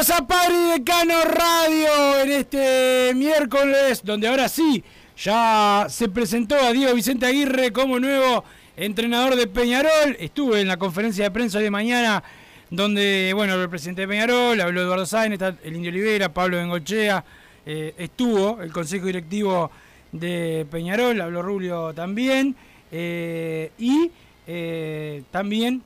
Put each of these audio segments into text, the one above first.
Bienvenidos a Padre Decano Radio en este miércoles, donde ahora sí ya se presentó a Diego Vicente Aguirre como nuevo entrenador de Peñarol. Estuve en la conferencia de prensa de mañana, donde, bueno, el presidente de Peñarol, habló Eduardo Sáenz, el Indio Olivera, Pablo Bengochea, eh, estuvo el consejo directivo de Peñarol, habló Rubio también, eh, y eh, también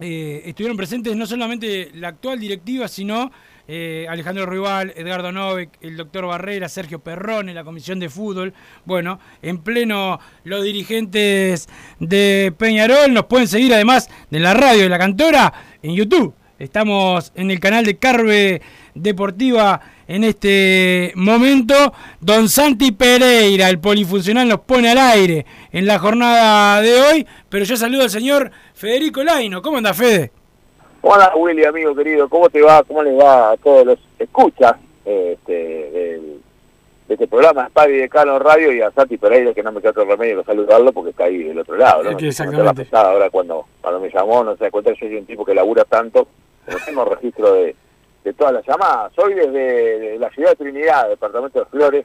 eh, estuvieron presentes no solamente la actual directiva, sino eh, Alejandro Rival, Edgardo Novek, el doctor Barrera, Sergio Perrone, la comisión de fútbol. Bueno, en pleno los dirigentes de Peñarol nos pueden seguir además de la radio de la cantora en YouTube. Estamos en el canal de Carve Deportiva en este momento. Don Santi Pereira, el polifuncional, nos pone al aire en la jornada de hoy. Pero yo saludo al señor Federico Laino. ¿Cómo anda, Fede? Hola Willy, amigo querido, ¿cómo te va? ¿Cómo les va a todos los escuchas este, del- de este programa Padre de Cano Radio y a Santi Pereira, que no me queda otro remedio que saludarlo porque está ahí del otro lado, ¿no? Exactamente. la pesada ahora cuando, cuando me llamó, no se da cuenta, yo soy un tipo que labura tanto, no tengo registro de, de todas las llamadas. Soy desde de la ciudad de Trinidad, departamento de Flores,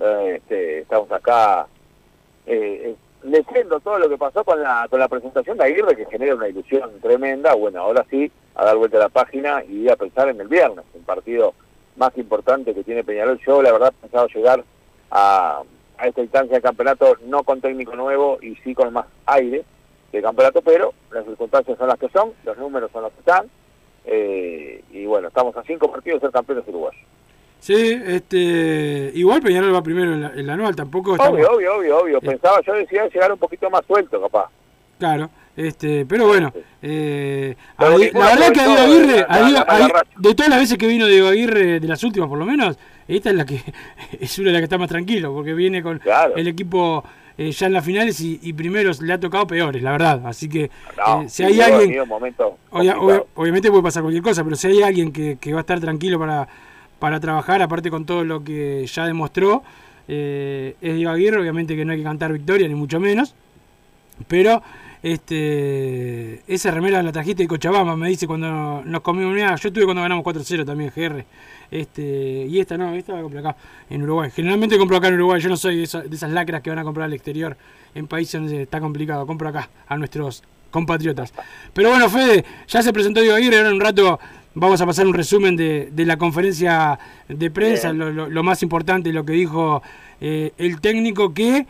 eh, este, estamos acá eh, eh, leyendo todo lo que pasó con la, con la presentación de Aguirre, que genera una ilusión tremenda. Bueno, ahora sí, a dar vuelta a la página y a pensar en el viernes, un partido más importante que tiene Peñarol. Yo, la verdad, pensaba llegar a, a esta instancia de campeonato no con técnico nuevo y sí con más aire de campeonato, pero las circunstancias son las que son, los números son los que están. Eh, y bueno, estamos a cinco partidos de ser campeones uruguayos. Sí, este, igual Peñarol va primero en la, en la anual, tampoco estamos, Obvio, obvio, obvio, obvio. Pensaba, yo decía llegar un poquito más suelto, capaz. claro, este, pero bueno, eh, Pero la verdad que a Diego Aguirre, a Diego- a- de todas las veces que vino Diego Aguirre, de las últimas por lo menos, esta es la que es una de las que está más tranquilo, porque viene con Claro. el equipo eh, ya en las finales y, y primeros le ha tocado peores, la verdad, así que No, eh, si hay alguien Obvia- obvia- obviamente puede pasar cualquier cosa, pero si hay alguien que, que va a estar tranquilo para, para trabajar, aparte con todo lo que ya demostró, eh, es Diego Aguirre, obviamente que no hay que cantar victoria, ni mucho menos, pero este esa remera la trajiste de Cochabamba, me dice cuando nos comimos. Una, yo estuve cuando ganamos 4-0 también, GR, este, y esta no, esta la compré acá, en Uruguay, generalmente compro acá en Uruguay, yo no soy de, esa- de esas lacras que van a comprar al exterior, en países donde está complicado, compro acá, a nuestros compatriotas. Pero bueno, Fede, ya se presentó Diego Aguirre, ahora en un rato vamos a pasar un resumen de, de la conferencia de prensa, lo, lo- lo más importante, lo que dijo eh, el técnico que,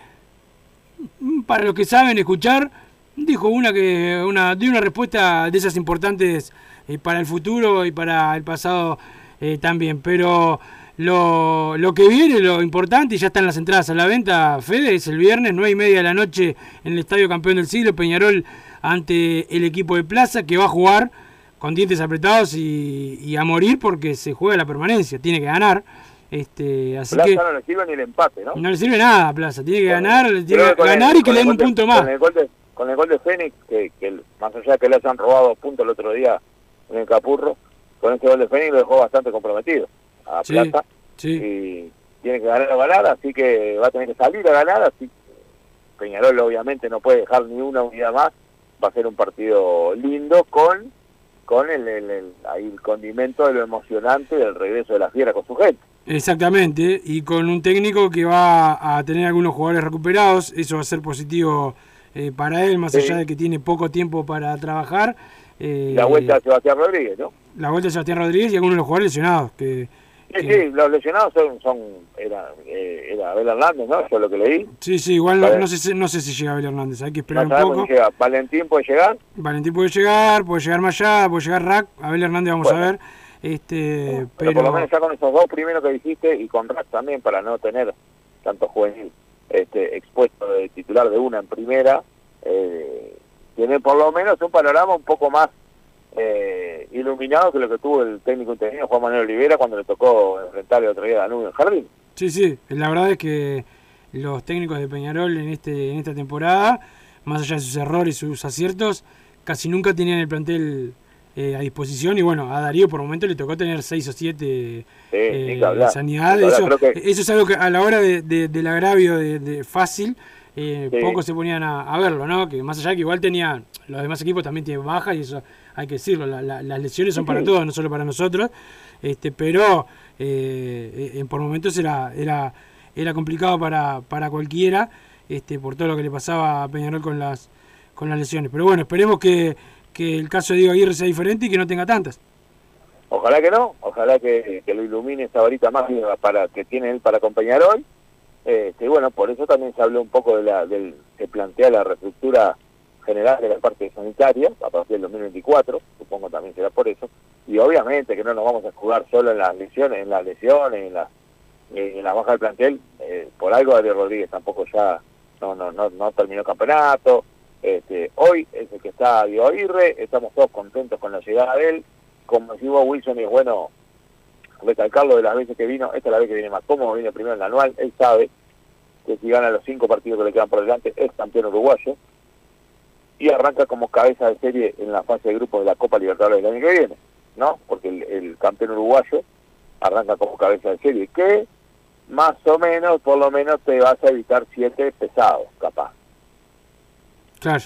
mm, para los que saben escuchar, dijo una que una dio una respuesta de esas importantes eh, para el futuro y para el pasado eh, también. Pero lo, lo que viene, lo importante, y ya están las entradas a la venta, Fede, es el viernes, nueve y media de la noche en el Estadio Campeón del Siglo, Peñarol ante el equipo de Plaza, que va a jugar con dientes apretados y, y a morir porque se juega la permanencia, tiene que ganar. Este, así Plaza que no le sirve ni el empate, ¿no? no le sirve nada a Plaza, tiene que Bueno, ganar, tiene que ganar el- y que le den un de- punto más. Con el gol de, con el gol de Fénix, que, que más allá de que le hayan robado puntos el otro día en el Capurro, con ese gol de Fénix lo dejó bastante comprometido a Sí, Plata. sí. Y tiene que ganar o ganar, así que va a tener que salir a ganar, así Peñarol obviamente no puede dejar ni una unidad más, va a ser un partido lindo con con el, el, el- ahí el condimento de lo emocionante del regreso de la fiera con su gente. Exactamente, y con un técnico que va a tener algunos jugadores recuperados, eso va a ser positivo eh, para él, más Sí. allá de que tiene poco tiempo para trabajar. eh, La vuelta de Sebastián Rodríguez, ¿no? La vuelta de Sebastián Rodríguez y algunos de los jugadores lesionados. Que, Sí, que- sí, los lesionados son, son era, eh, era Abel Hernández, ¿no? Yo lo que leí. sí, sí, igual no, no sé, si- no sé si llega Abel Hernández, hay que esperar un poco. si llega. Valentín puede llegar. Valentín puede llegar, puede llegar Mayada, puede llegar Rack, Abel Hernández vamos Bueno. a ver. Este, Pero, pero, por lo menos ya con esos dos primeros que dijiste y con Rack también para no tener tanto juvenil este, expuesto de titular de una en primera, eh, tiene por lo menos un panorama un poco más eh, iluminado que lo que tuvo el técnico interino Juan Manuel Olivera cuando le tocó enfrentar el otro día a Danubio en Jardín. Sí, sí, la verdad es que los técnicos de Peñarol en este en esta temporada, más allá de sus errores y sus aciertos, casi nunca tenían el plantel eh, a disposición y bueno, a Darío por momento le tocó tener seis o siete eh, ni que hablar. sanidad. Eso, que- es algo que a la hora de- de- del agravio de, de fácil, eh, Sí. pocos se ponían a, a verlo, ¿no? Que más allá que igual tenía, los demás equipos también tienen baja y eso hay que decirlo, la- la- las lesiones son para todos, no solo para nosotros, este, pero eh, eh, por momentos era, era, era complicado para, para cualquiera, este, por todo lo que le pasaba a Peñarol con las, con las lesiones. Pero bueno, esperemos que, que el caso de Diego Aguirre sea diferente y que no tenga tantas. Ojalá que no, ojalá que, que lo ilumine esa varita mágica para que tiene él para acompañar hoy. Este, y bueno, por eso también se habló un poco de la del que plantea la reestructura general de la parte sanitaria a partir del 2024, supongo también será por eso. Y obviamente que no nos vamos a jugar solo en las lesiones, en las lesiones, en la, en la baja del plantel. eh, por algo Darío Rodríguez tampoco ya no no no, no terminó el campeonato. Este, hoy es el que está Diego Aguirre, estamos todos contentos con la llegada de él. Como decimos Wilson, y es bueno recalcarlo de las veces que vino, esta es la vez que viene más cómodo, viene primero en la anual, él sabe que si gana los cinco partidos que le quedan por delante es campeón uruguayo y arranca como cabeza de serie en la fase de grupos de la Copa Libertadores del año que viene, ¿no? Porque el, el campeón uruguayo arranca como cabeza de serie, que más o menos, por lo menos te vas a evitar siete pesados, capaz. Claro,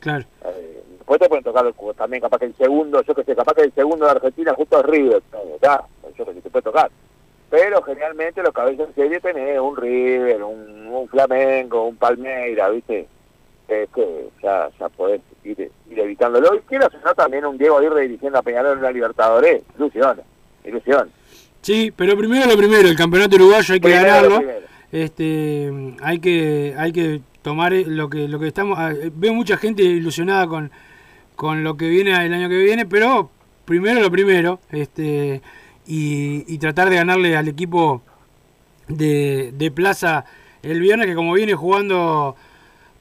claro. Eh, después te pueden tocar el también, capaz que el segundo, yo que sé, capaz que el segundo de Argentina justo es River, ya, yo que sé, te puede tocar. Pero generalmente los cabezas de serie tenés un River, un, un Flamengo, un Palmeira, ¿viste? Este, ya, ya podés ir, ir evitándolo. Y quiero hacer también un Diego Aguirre dirigiendo a Peñarol en la Libertadores. Ilusión, ilusión. Sí, pero primero lo primero, el campeonato uruguayo hay que Primero ganarlo. Este, hay que hay que tomar lo que lo que estamos ah, veo mucha gente ilusionada con con lo que viene el año que viene, pero primero lo primero, este y, y tratar de ganarle al equipo de, de Plaza el viernes que como viene jugando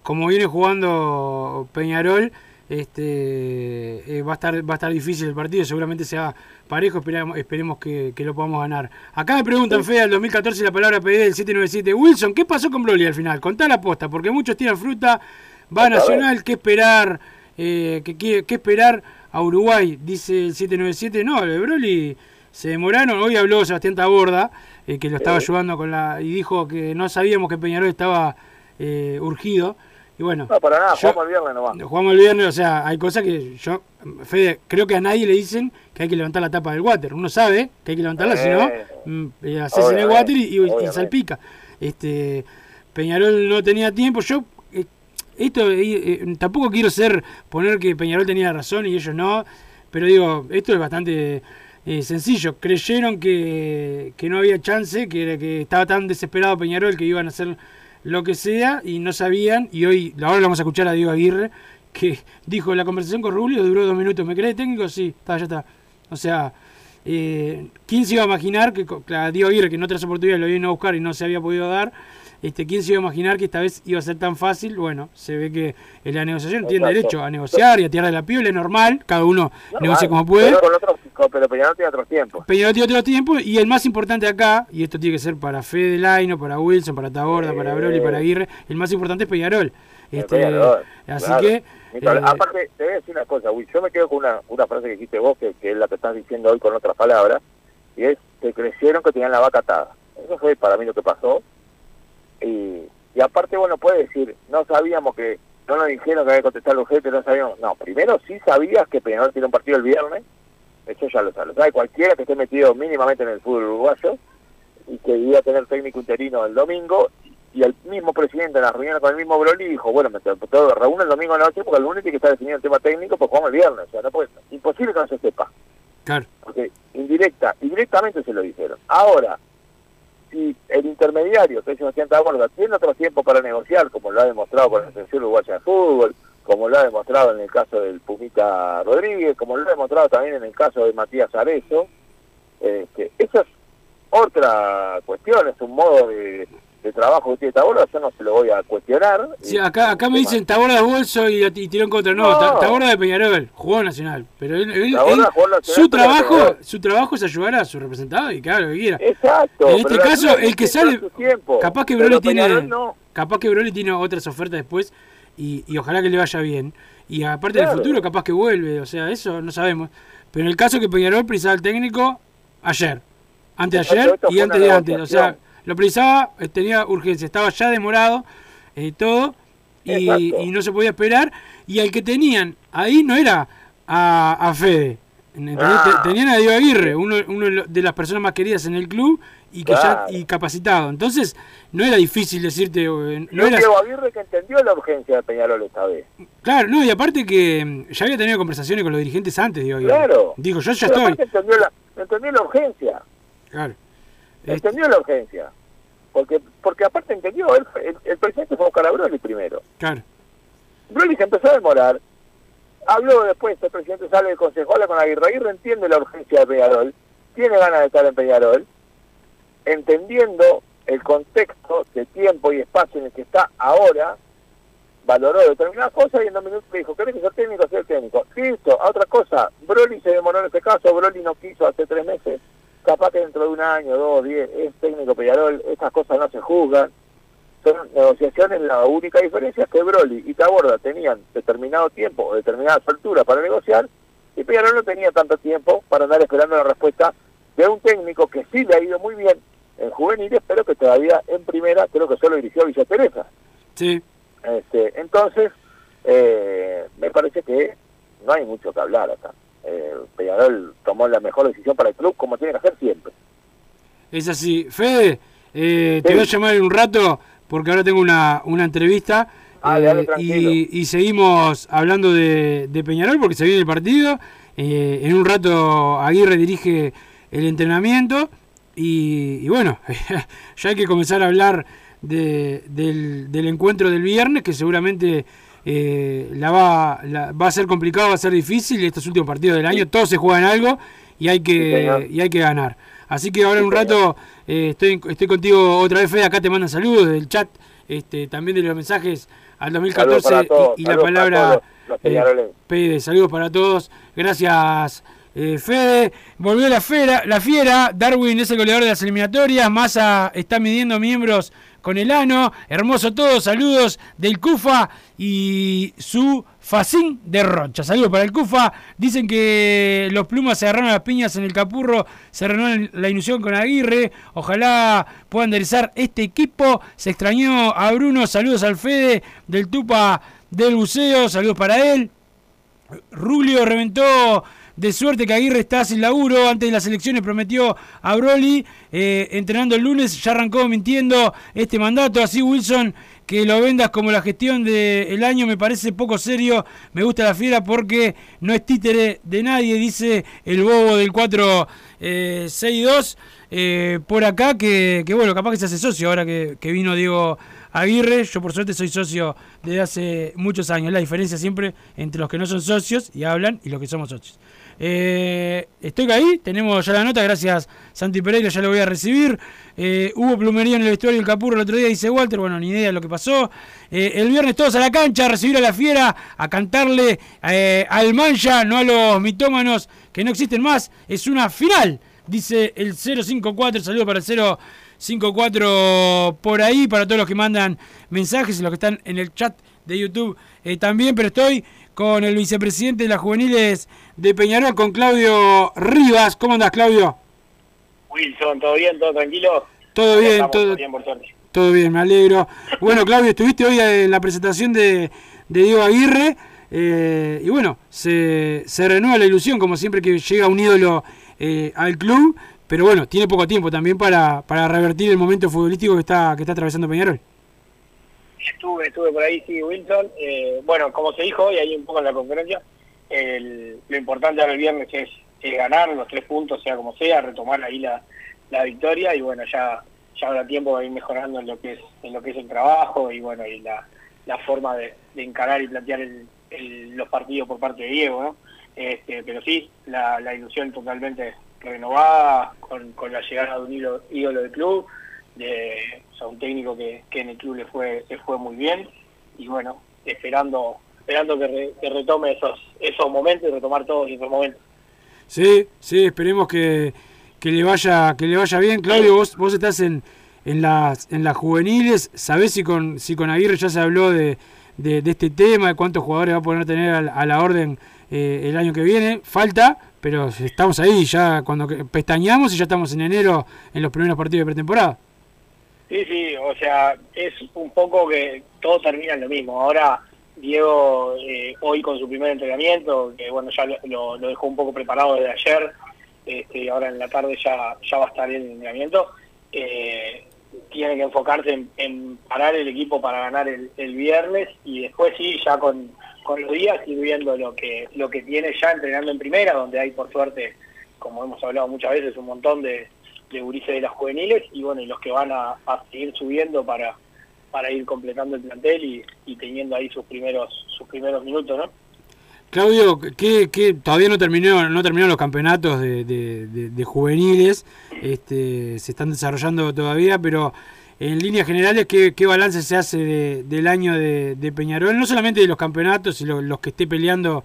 como viene jugando Peñarol este eh, va a estar va a estar difícil el partido seguramente sea parejo esperamos, esperemos que, que lo podamos ganar. Acá me preguntan Fede al 2014 la palabra PD del 797 Wilson ¿qué pasó con Broly al final? contá la posta porque muchos tiran fruta va a Nacional ¿qué esperar? Eh, ¿qué, qué, qué esperar a Uruguay? dice el 797 no el Broly se demoraron. Hoy habló Sebastián Taborda eh, que lo estaba ayudando con la y dijo que no sabíamos que Peñarol estaba eh, urgido y bueno No, para nada, yo- jugamos el viernes nomás. Jugamos el viernes, o sea, hay cosas que yo, Fede, creo que a nadie le dicen que hay que levantar la tapa del water. Uno sabe que hay que levantarla, si no, Eh, mm, eh, haces en el water y, salpica. Este, Peñarol no tenía tiempo. Yo, eh, esto, eh, tampoco quiero ser, poner que Peñarol tenía razón y ellos no, pero digo, esto es bastante eh, sencillo. Creyeron que, que no había chance, que, que estaba tan desesperado Peñarol que iban a hacer lo que sea y no sabían. Y hoy, ahora lo vamos a escuchar a Diego Aguirre, que dijo la conversación con Rubio duró dos minutos. ¿Me crees técnico? Sí, está, ya está. O sea, Eh, ¿Quién se iba a imaginar que claro, Diego Aguirre, que en otras oportunidades lo vino a buscar y no se había podido dar, este, ¿quién se iba a imaginar que esta vez iba a ser tan fácil? Bueno, se ve que en la negociación tiene Exacto. derecho a negociar y a tirar de la piola, es normal, cada uno No, negocia vale, como puede. Pero, con otros, con- pero Peñarol tiene otros tiempos. Peñarol tiene otro tiempo y el más importante acá, y esto tiene que ser para Fede Laino, para Wilson, para Taborda, para Broly, para Aguirre, el más importante es Peñarol. Este, Peñarol, así claro. que... Eh, Aparte, te voy a decir una cosa, Will. Yo me quedo con una, una frase que dijiste vos, que, que es la que estás diciendo hoy con otras palabras, y es que creyeron que tenían la vaca atada. Eso fue para mí lo que pasó. Y, y aparte, bueno, puede decir, no sabíamos que, no nos dijeron que había que contestar los urgente, no sabíamos. No, primero sí sabías que Peñarol tiene un partido el viernes, eso ya lo sabe, lo sabe cualquiera que esté metido mínimamente en el fútbol uruguayo, y que iba a tener técnico interino el domingo, y el mismo presidente en la reunión con el mismo Broly dijo, bueno, me todo reúne el domingo a la noche porque el lunes tiene que estar definido el tema técnico, pues jugamos el viernes, o sea, no puede, imposible que no se sepa, Claro. porque indirecta, indirectamente se lo dijeron. Ahora, si el intermediario, que es Sebastián Taborda, tiene otro tiempo para negociar, como lo ha demostrado con la selección uruguaya de fútbol, como lo ha demostrado en el caso del Pumita Rodríguez, como lo ha demostrado también en el caso de Matías Arezo, este, eso es otra cuestión, es un modo de, de trabajo que tiene yo no se lo voy a cuestionar. Sí, acá, acá me dicen Taborda de bolso y, y tiró en contra. No, No. De Peñarol, jugó Nacional. Pero él, él- Taborda él- jugó Nacional, su trabajo su trabajo es ayudar a su representado y que haga lo que quiera. Exacto. En este caso, el que sale, capaz que Broly tiene, no. capaz que Broly tiene otras ofertas después y, y ojalá que le vaya bien. Y aparte del futuro, capaz que vuelve, o sea, eso no sabemos. Pero en el caso que Peñarol precisaba al técnico ayer, antes de ayer y antes de antes, o sea. Lo precisaba, eh, tenía urgencia, estaba ya demorado eh, todo y, y no se podía esperar. Y al que tenían ahí no era a, a Fede. Ah. Te- Tenían a Diego Aguirre, uno, uno de las personas más queridas en el club y que Claro. ya y capacitado. Entonces, no era difícil decirte, eh, no era Diego Aguirre que entendió la urgencia de Peñarol esta vez. claro, no, y aparte que mm, ya había tenido conversaciones con los dirigentes antes, Diego Aguirre. Claro. Dijo, yo ya Pero estoy. entendió la, entendió la urgencia. Claro. Entendió la urgencia. Porque porque aparte entendió, el, el, el presidente fue a buscar a Broly primero. claro. Broly se empezó a demorar. Habló después, el presidente sale del consejo, habla con Aguirre. Aguirre entiende la urgencia de Peñarol, tiene ganas de estar en Peñarol, entendiendo el contexto de tiempo y espacio en el que está ahora, valoró determinadas cosas y en dos minutos le dijo, ¿querés que sea técnico? Sea técnico. Listo, a otra cosa, Broly se demoró en este caso, Broly no quiso hace tres meses, capaz que dentro de un año, dos, diez, es técnico Peñarol, estas cosas no se juzgan, son negociaciones, la única diferencia es que Broly y Taborda tenían determinado tiempo o determinada altura para negociar y Peñarol no tenía tanto tiempo para andar esperando la respuesta de un técnico que sí le ha ido muy bien en juveniles, pero que todavía en primera creo que solo dirigió a Villa Teresa. Sí. Este, entonces, eh, me parece que no hay mucho que hablar acá. Eh, Peñarol tomó la mejor decisión para el club, como tiene que hacer siempre. Es así. Fede, eh, te voy a llamar en un rato porque ahora tengo una, una entrevista. Ah, eh, y, y seguimos hablando de, de Peñarol porque se viene el partido. Eh, en un rato Aguirre dirige el entrenamiento. Y, y bueno, ya hay que comenzar a hablar de- del, del encuentro del viernes, que seguramente eh, la va, la- va a ser complicado, va a ser difícil. Estos últimos partidos del año, todos se juegan algo y hay que, y hay que ganar. Así que ahora en un rato eh, estoy, estoy contigo otra vez, Fede. Acá te mandan saludos del chat, este, también de los mensajes al 2014 Saludos para todos, y, y la palabra los eh. Pede, saludos para todos. Gracias, eh, Fede. Volvió la fiera, la fiera. Darwin es el goleador de las eliminatorias. Massa está midiendo miembros con el ano. Hermoso todo. Saludos del Cufa y su Facín de Rocha. Saludos para el Cufa. Dicen que los plumas se agarraron las piñas en el Capurro. Se renueva la ilusión con Aguirre. Ojalá pueda enderezar este equipo. Se extrañó a Bruno. Saludos al Fede del Tupa del Buceo. Saludos para él. Rulio reventó de suerte que Aguirre está sin laburo. Antes de las elecciones prometió a Broly, eh, entrenando el lunes, ya arrancó mintiendo este mandato. Así Wilson, que lo vendas como la gestión del año me parece poco serio. Me gusta la fiera porque no es títere de nadie, dice el bobo del 462. Eh, por acá, que, que bueno, capaz que se hace socio ahora que, que vino Diego Aguirre. Yo por suerte soy socio desde hace muchos años. La diferencia siempre entre los que no son socios y hablan y los que somos socios. Eh, estoy ahí, tenemos ya la nota, gracias Santi Pereira, ya lo voy a recibir. Eh, hubo plumería en el vestuario del Capurro el otro día, dice Walter, bueno, ni idea de lo que pasó. Eh, el viernes todos a la cancha, a recibir a la fiera, a cantarle eh, al mancha, no a los mitómanos que no existen más. Es una final, dice el 054, saludo para el 054 por ahí, para todos los que mandan mensajes y los que están en el chat de YouTube eh, también, pero estoy con el vicepresidente de las juveniles de Peñarol, con Claudio Rivas. ¿Cómo andas, Claudio? Wilson, ¿todo bien? ¿Todo tranquilo? Todo bien, Estamos todo, bien, por suerte. todo bien, me alegro. Bueno, Claudio, estuviste hoy en la presentación de, de Diego Aguirre eh, y bueno, se, se renueva la ilusión, como siempre que llega un ídolo eh, al club, pero bueno, tiene poco tiempo también para, para revertir el momento futbolístico que está, que está atravesando Peñarol. Estuve, estuve por ahí, sí, Wilson. Eh, bueno, como se dijo hoy, ahí un poco en la conferencia, el- lo importante ahora el viernes es, es ganar los tres puntos, sea como sea, retomar ahí la, la victoria y bueno, ya ya habrá tiempo de ir mejorando en lo que es en lo que es el trabajo y bueno, y la, la forma de, de encarar y plantear el- el- los partidos por parte de Diego, ¿no? Este, pero sí, la, la ilusión totalmente renovada con, con la llegada de un ídolo, ídolo del club, de o sea, un técnico que, que en el club le fue le fue muy bien y bueno, esperando esperando que, re- que retome esos esos momentos y retomar todos esos momentos. Sí, sí, esperemos que, que le vaya que le vaya bien. Claudio, vos, vos estás en, en las en las juveniles, ¿sabés si con si con Aguirre ya se habló de, de, este tema, de cuántos jugadores va a poder tener a, a la orden eh, el año que viene? Falta, pero estamos ahí, ya cuando pestañamos y ya estamos en enero en los primeros partidos de pretemporada. Sí, sí, o sea, es un poco que todo termina en lo mismo. Ahora Diego eh, hoy con su primer entrenamiento, que bueno, ya lo, lo- dejó un poco preparado desde ayer, este, ahora en la tarde ya, ya va a estar el entrenamiento, eh, tiene que enfocarse en, en parar el equipo para ganar el, el viernes y después sí, ya con, con los días ir viendo lo que, lo que tiene ya entrenando en primera, donde hay por suerte, como hemos hablado muchas veces, un montón de, de gurises de las juveniles y bueno, y los que van a, a seguir subiendo para para ir completando el plantel y, y teniendo ahí sus primeros sus primeros minutos, ¿no? Claudio, ¿qué, qué, todavía no terminó, no terminaron los campeonatos de, de- juveniles, este, se están desarrollando todavía, pero en líneas generales, ¿qué, qué balance se hace de- del año de, Peñarol? No solamente de los campeonatos y lo- los que esté peleando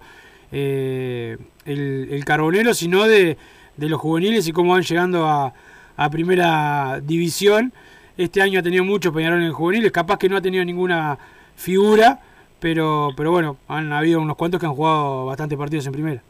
eh, el, el Carbonero, sino de, de los juveniles y cómo van llegando a, a primera división. Este año ha tenido mucho Peñarol en juveniles, capaz que no ha tenido ninguna figura, pero, pero bueno, han habido unos cuantos que han jugado bastantes partidos en primera.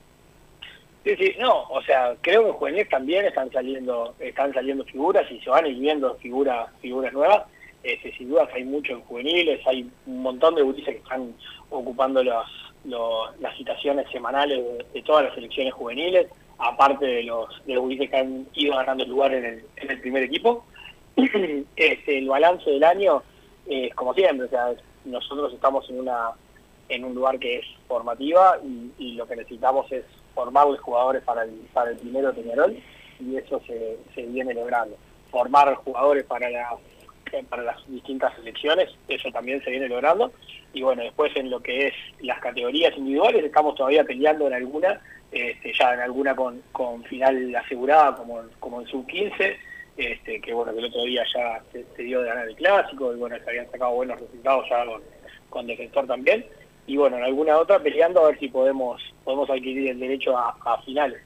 Sí, sí, no, o sea, creo que en juveniles también están saliendo están saliendo figuras y se van ir viendo figuras figuras nuevas. Este, sin duda que hay mucho en juveniles, hay un montón de gurises que están ocupando los- las citaciones semanales de, de todas las selecciones juveniles, aparte de los, de que han ido ganando lugar en el, en el primer equipo. el balance del año es como siempre, o sea, nosotros estamos en una en un lugar que es formativa y, lo que necesitamos es formar los jugadores para el, para el primero Peñarol y eso se, viene logrando. Formar jugadores para para las distintas selecciones, eso también se viene logrando. Y bueno, después en lo que es las categorías individuales, estamos todavía peleando en alguna, este, ya en alguna con, con final asegurada, como, como en sub-15, este, que bueno, que el otro día ya se, dio de ganar el clásico, y bueno, se habían sacado buenos resultados ya con, con Defensor también. Y bueno, en alguna otra peleando a ver si podemos podemos adquirir el derecho a, a finales.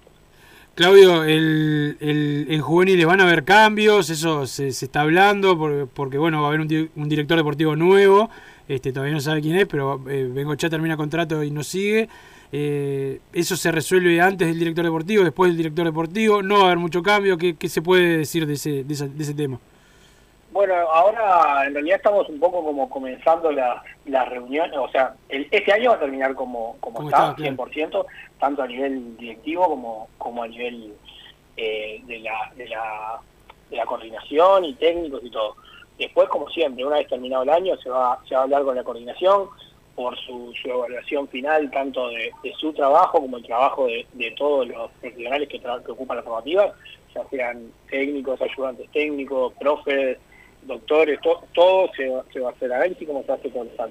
Claudio, el, el- en juveniles van a haber cambios, eso se, se está hablando, por- porque bueno, va a haber un, un director deportivo nuevo, este todavía no sabe quién es, pero eh, Bengochea termina contrato y no sigue. Eh, eso se resuelve antes del director deportivo, después del director deportivo, no va a haber mucho cambio, ¿qué, qué se puede decir de ese, de esa- de ese tema? Bueno, ahora en realidad estamos un poco como comenzando las las reuniones, o sea, el- este año va a terminar como, como está, está, claro. 100%, tanto a nivel directivo como, como a nivel eh, de, la, de, la, de la coordinación y técnicos y todo. Después, como siempre, una vez terminado el año, se va, se va a hablar con la coordinación por su, su evaluación final, tanto de, de su trabajo como el trabajo de, de todos los profesionales que, tra- que ocupan la formativa, ya sean técnicos, ayudantes técnicos, profes, doctores, to- todo se, se va a hacer análisis como se hace todos los.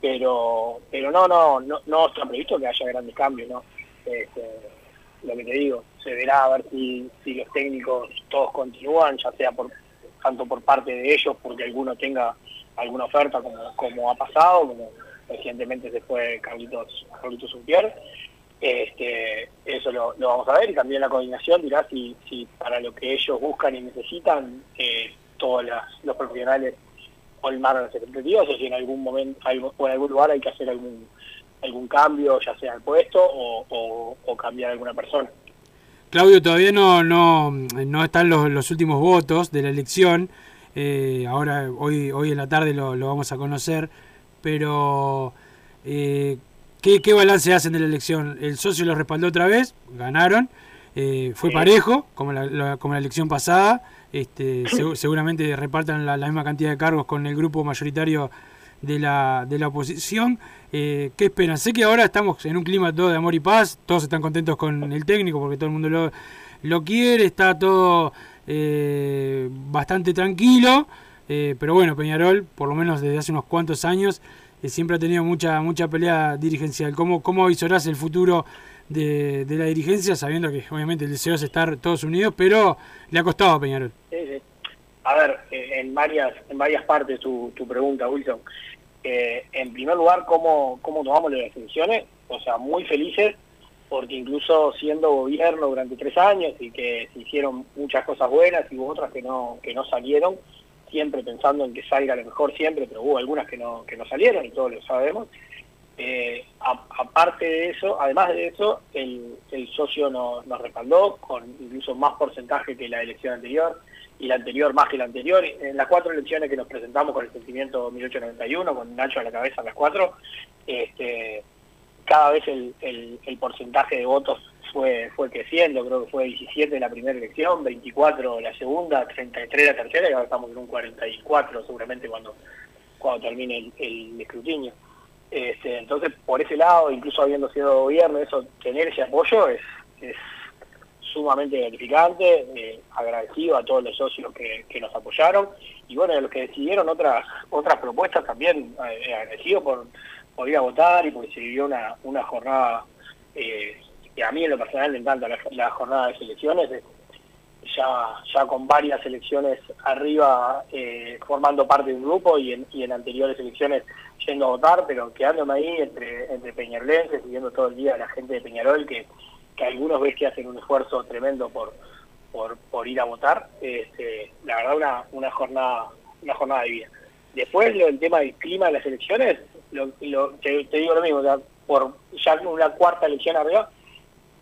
Pero, pero no, no, no, no está previsto que haya grandes cambios, ¿no? Este, lo que te digo, se verá a ver si, si los técnicos todos continúan, ya sea por tanto por parte de ellos, porque alguno tenga alguna oferta como, como ha pasado, como recientemente se fue Carlitos, Carlitos Unpier. Este, eso lo, lo vamos a ver y también la coordinación dirá si, si para lo que ellos buscan y necesitan eh, todos los profesionales colmaron las expectativas o si en algún momento o en algún lugar hay que hacer algún algún cambio, ya sea al puesto o, o- o cambiar a alguna persona. Claudio, todavía no, no, no están los, los últimos votos de la elección. eh, ahora, hoy, hoy en la tarde lo, lo vamos a conocer. Pero, eh, ¿qué, ¿qué balance hacen de la elección? El socio los respaldó otra vez, ganaron. eh, fue parejo, como la, la- como la elección pasada. Este, segu- seguramente repartan la, la misma cantidad de cargos con el grupo mayoritario de la, de la oposición. Eh, ¿Qué esperan? Sé que ahora estamos en un clima todo de amor y paz, todos están contentos con el técnico porque todo el mundo lo, lo quiere, está todo eh, bastante tranquilo, eh, pero bueno, Peñarol, por lo menos desde hace unos cuantos años, siempre ha tenido mucha mucha pelea dirigencial. ¿Cómo, cómo avisorás el futuro de, de la dirigencia, sabiendo que obviamente el deseo es estar todos unidos, pero le ha costado a Peñarol? Sí, sí. A ver, eh, en varias en varias partes tu, tu pregunta, Wilson. Eh, en primer lugar, ¿cómo, ¿cómo tomamos las decisiones? O sea, muy felices, porque incluso siendo gobierno durante tres años y que se hicieron muchas cosas buenas y hubo otras que no, que no salieron, siempre pensando en que salga lo mejor siempre, pero hubo algunas que no, que no salieron y todos lo sabemos. Eh, aparte de eso, además de eso, el, socio nos, respaldó con incluso más porcentaje que la elección anterior y la anterior más que la anterior. En las cuatro elecciones que nos presentamos con el sentimiento 1891, con Nacho a la cabeza en las cuatro, este, cada vez el, porcentaje de votos fue fue creciendo, creo que fue 17 la primera elección, 24 la segunda, 33 la tercera y ahora estamos en un 44 seguramente cuando, cuando termine el escrutinio. Este, entonces, por ese lado, incluso habiendo sido gobierno, eso tener ese apoyo es, es sumamente gratificante, eh, agradecido a todos los socios que, que nos apoyaron. Y bueno, a los que decidieron otras otras propuestas también eh, agradecido por, por ir a votar y porque se vivió una, una jornada eh, que a mí en lo personal me encanta la, la jornada de selecciones, ya, ya con varias elecciones arriba eh, formando parte de un grupo y en, y en anteriores elecciones yendo a votar, pero quedándome ahí entre, entre peñarolenses y viendo todo el día a la gente de Peñarol que, que algunos ves que hacen un esfuerzo tremendo por, por, por ir a votar, este, la verdad una, una jornada una jornada de vida. Después lo, el tema del clima de las elecciones, lo, lo- te, te digo lo mismo, sea, por ya una cuarta elección arriba,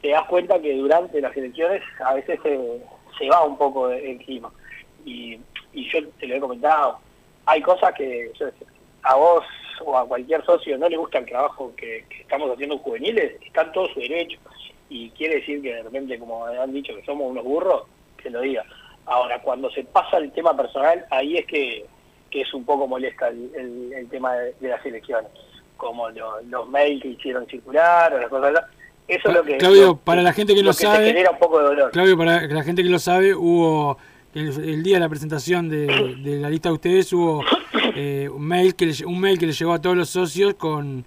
te das cuenta que durante las elecciones a veces se, se va un poco el clima. Y, y yo te lo he comentado, hay cosas que yo- a vos o a cualquier socio no le gusta el trabajo que, estamos haciendo en juveniles, está en todo su derecho. Y quiere decir que de repente, como han dicho, que somos unos burros, que lo diga. Ahora, cuando se pasa el tema personal, ahí es que, que es un poco molesta el, el- tema de, las elecciones. Como lo- los mails que hicieron circular o las cosas así. Eso es lo que... Claudio, lo- para la gente que lo lo te sabe, genera un poco de dolor. Claudio, para la gente que lo sabe, hubo el, el día de la presentación de, de la lista de ustedes hubo eh, un mail que le, un mail que le llegó a todos los socios con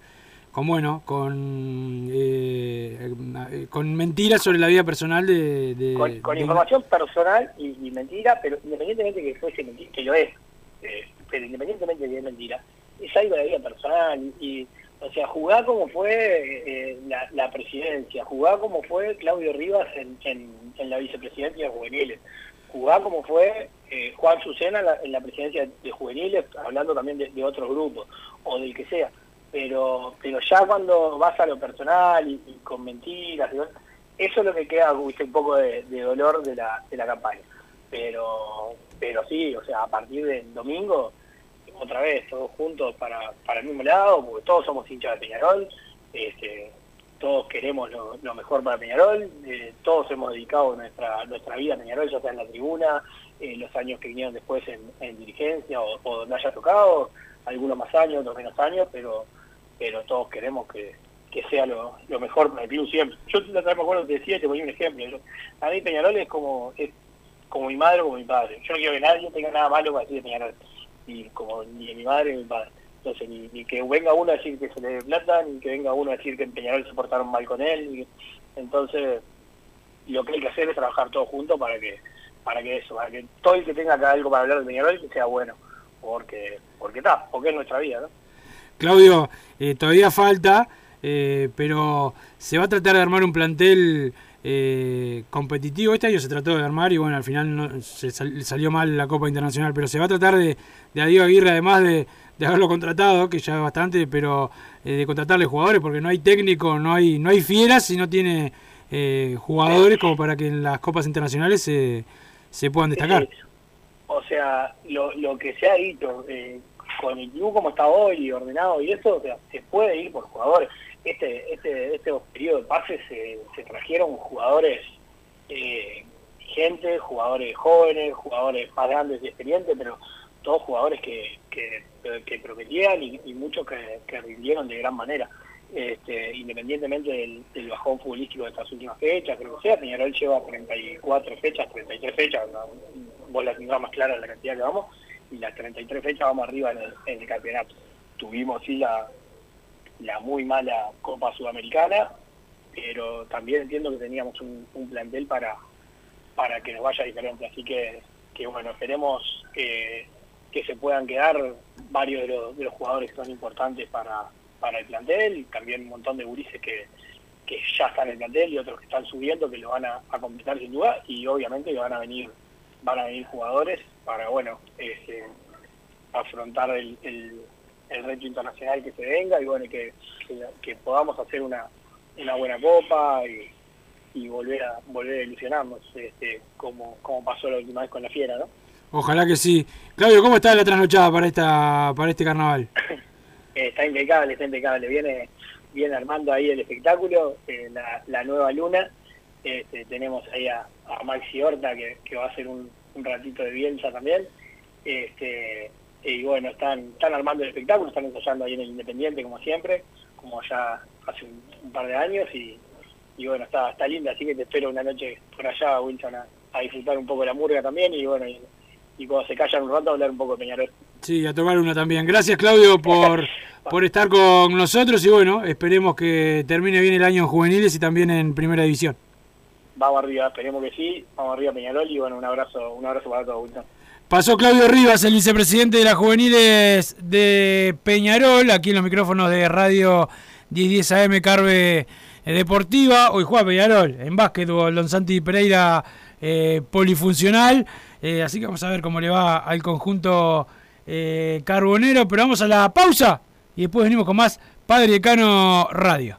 con bueno con eh, eh, con mentiras sobre la vida personal de, de- con, con de- información personal y, y mentira, pero independientemente que fuese mentira, que lo es, eh, pero independientemente de que es mentira, es algo de la vida personal y, y, o sea, jugá como fue eh, la, la presidencia, jugá como fue Claudio Rivas en, en, la vicepresidencia de juveniles, jugá como fue eh, Juan Sucena en la, en la presidencia de juveniles, hablando también de, otros grupos o del que sea. Pero, pero ya cuando vas a lo personal y, con mentiras, eso es lo que queda un poco de, de dolor de la, de la campaña. Pero, pero sí, o sea, a partir del domingo, otra vez, todos juntos para, para el mismo lado, porque todos somos hinchas de Peñarol, este, todos queremos lo, mejor para Peñarol, eh, todos hemos dedicado nuestra, nuestra vida a Peñarol, ya sea en la tribuna, eh, los años que vinieron después en, en dirigencia o, donde haya tocado, algunos más años, otros menos años, pero pero todos queremos que, que sea lo, lo mejor para el club siempre. Yo la me acuerdo que decía, te ponía un ejemplo. Yo- a mí Peñarol es como es como mi madre o como mi padre. Yo no quiero que nadie tenga nada malo para decir de Peñarol, ni como ni mi madre ni mi padre. Entonces, ni, ni que venga uno a decir que se le dé plata, ni que venga uno a decir que en Peñarol se portaron mal con él. entonces, lo que hay que hacer es trabajar todos juntos para que para que eso, para que todo el que tenga acá algo para hablar de Peñarol sea bueno, porque porque está, porque es nuestra vida, ¿no? Claudio, eh, todavía falta, eh, pero se va a tratar de armar un plantel eh, competitivo. Este año se trató de armar y bueno, al final no, se sal- salió mal la Copa Internacional, pero se va a tratar de, de a Diego Aguirre, además de, de haberlo contratado, que ya es bastante, pero eh, de contratarle jugadores, porque no hay técnico, no hay, no hay fieras y no tiene eh, jugadores como para que en las Copas Internacionales se, se puedan destacar. Eh, o sea, lo, lo que se ha dicho eh, con el club como está hoy, ordenado y eso, se puede ir por jugadores. Este este este periodo de pases se, trajeron jugadores, eh, gente, jugadores jóvenes, jugadores más grandes y experientes, pero todos jugadores que, que, que prometían y, muchos que, que rindieron de gran manera. Este, independientemente del, bajón futbolístico de estas últimas fechas, creo que sea, Peñarol lleva 34 fechas, 33 fechas, vos la tendrás más clara la cantidad que vamos, y las 33 fechas vamos arriba en el, en el campeonato. Tuvimos sí la, la muy mala Copa Sudamericana, pero también entiendo que teníamos un, plantel para, para que nos vaya diferente, así que, que bueno, esperemos que, que se puedan quedar varios de los, de los jugadores que son importantes para, para el plantel, también un montón de gurises que, que ya están en el plantel y otros que están subiendo que lo van a, a completar sin duda y obviamente que van a venir van a venir jugadores para bueno este, afrontar el, el reto internacional que se venga y bueno que, que, que podamos hacer una, una buena copa y, y volver a volver a ilusionarnos este, como, como pasó la última vez con la fiera ¿no? Ojalá que sí. Claudio, ¿cómo está la trasnochada para esta para este carnaval? Está impecable, está impecable. Viene, viene armando ahí el espectáculo, eh, la, la nueva luna. Este, tenemos ahí a, a Maxi Horta que, que va a hacer un, un ratito de Bielsa también. Este, y bueno, están, están armando el espectáculo, están ensayando ahí en el Independiente como siempre, como ya hace un, un par de años y, y bueno, está, está linda, así que te espero una noche por allá, Wilson, a, a disfrutar un poco de la murga también y bueno, y, y cuando se callan un rato hablar un poco de Peñarol. Sí, a tomar una también. Gracias Claudio por, por estar con nosotros y bueno, esperemos que termine bien el año en juveniles y también en primera división. Vamos arriba, esperemos que sí, vamos arriba Peñarol y bueno, un abrazo, un abrazo para todos, Wilson. Pasó Claudio Rivas, el vicepresidente de las juveniles de Peñarol, aquí en los micrófonos de Radio 1010 AM Carve eh, Deportiva. Hoy juega Peñarol en básquetbol, Don Santi Pereira eh, polifuncional. Eh, así que vamos a ver cómo le va al conjunto carbonero. Pero vamos a la pausa y después venimos con más Padre Decano Radio.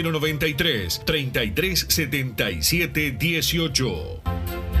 093 33 77 18.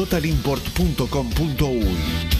www.totalimport.com.uy.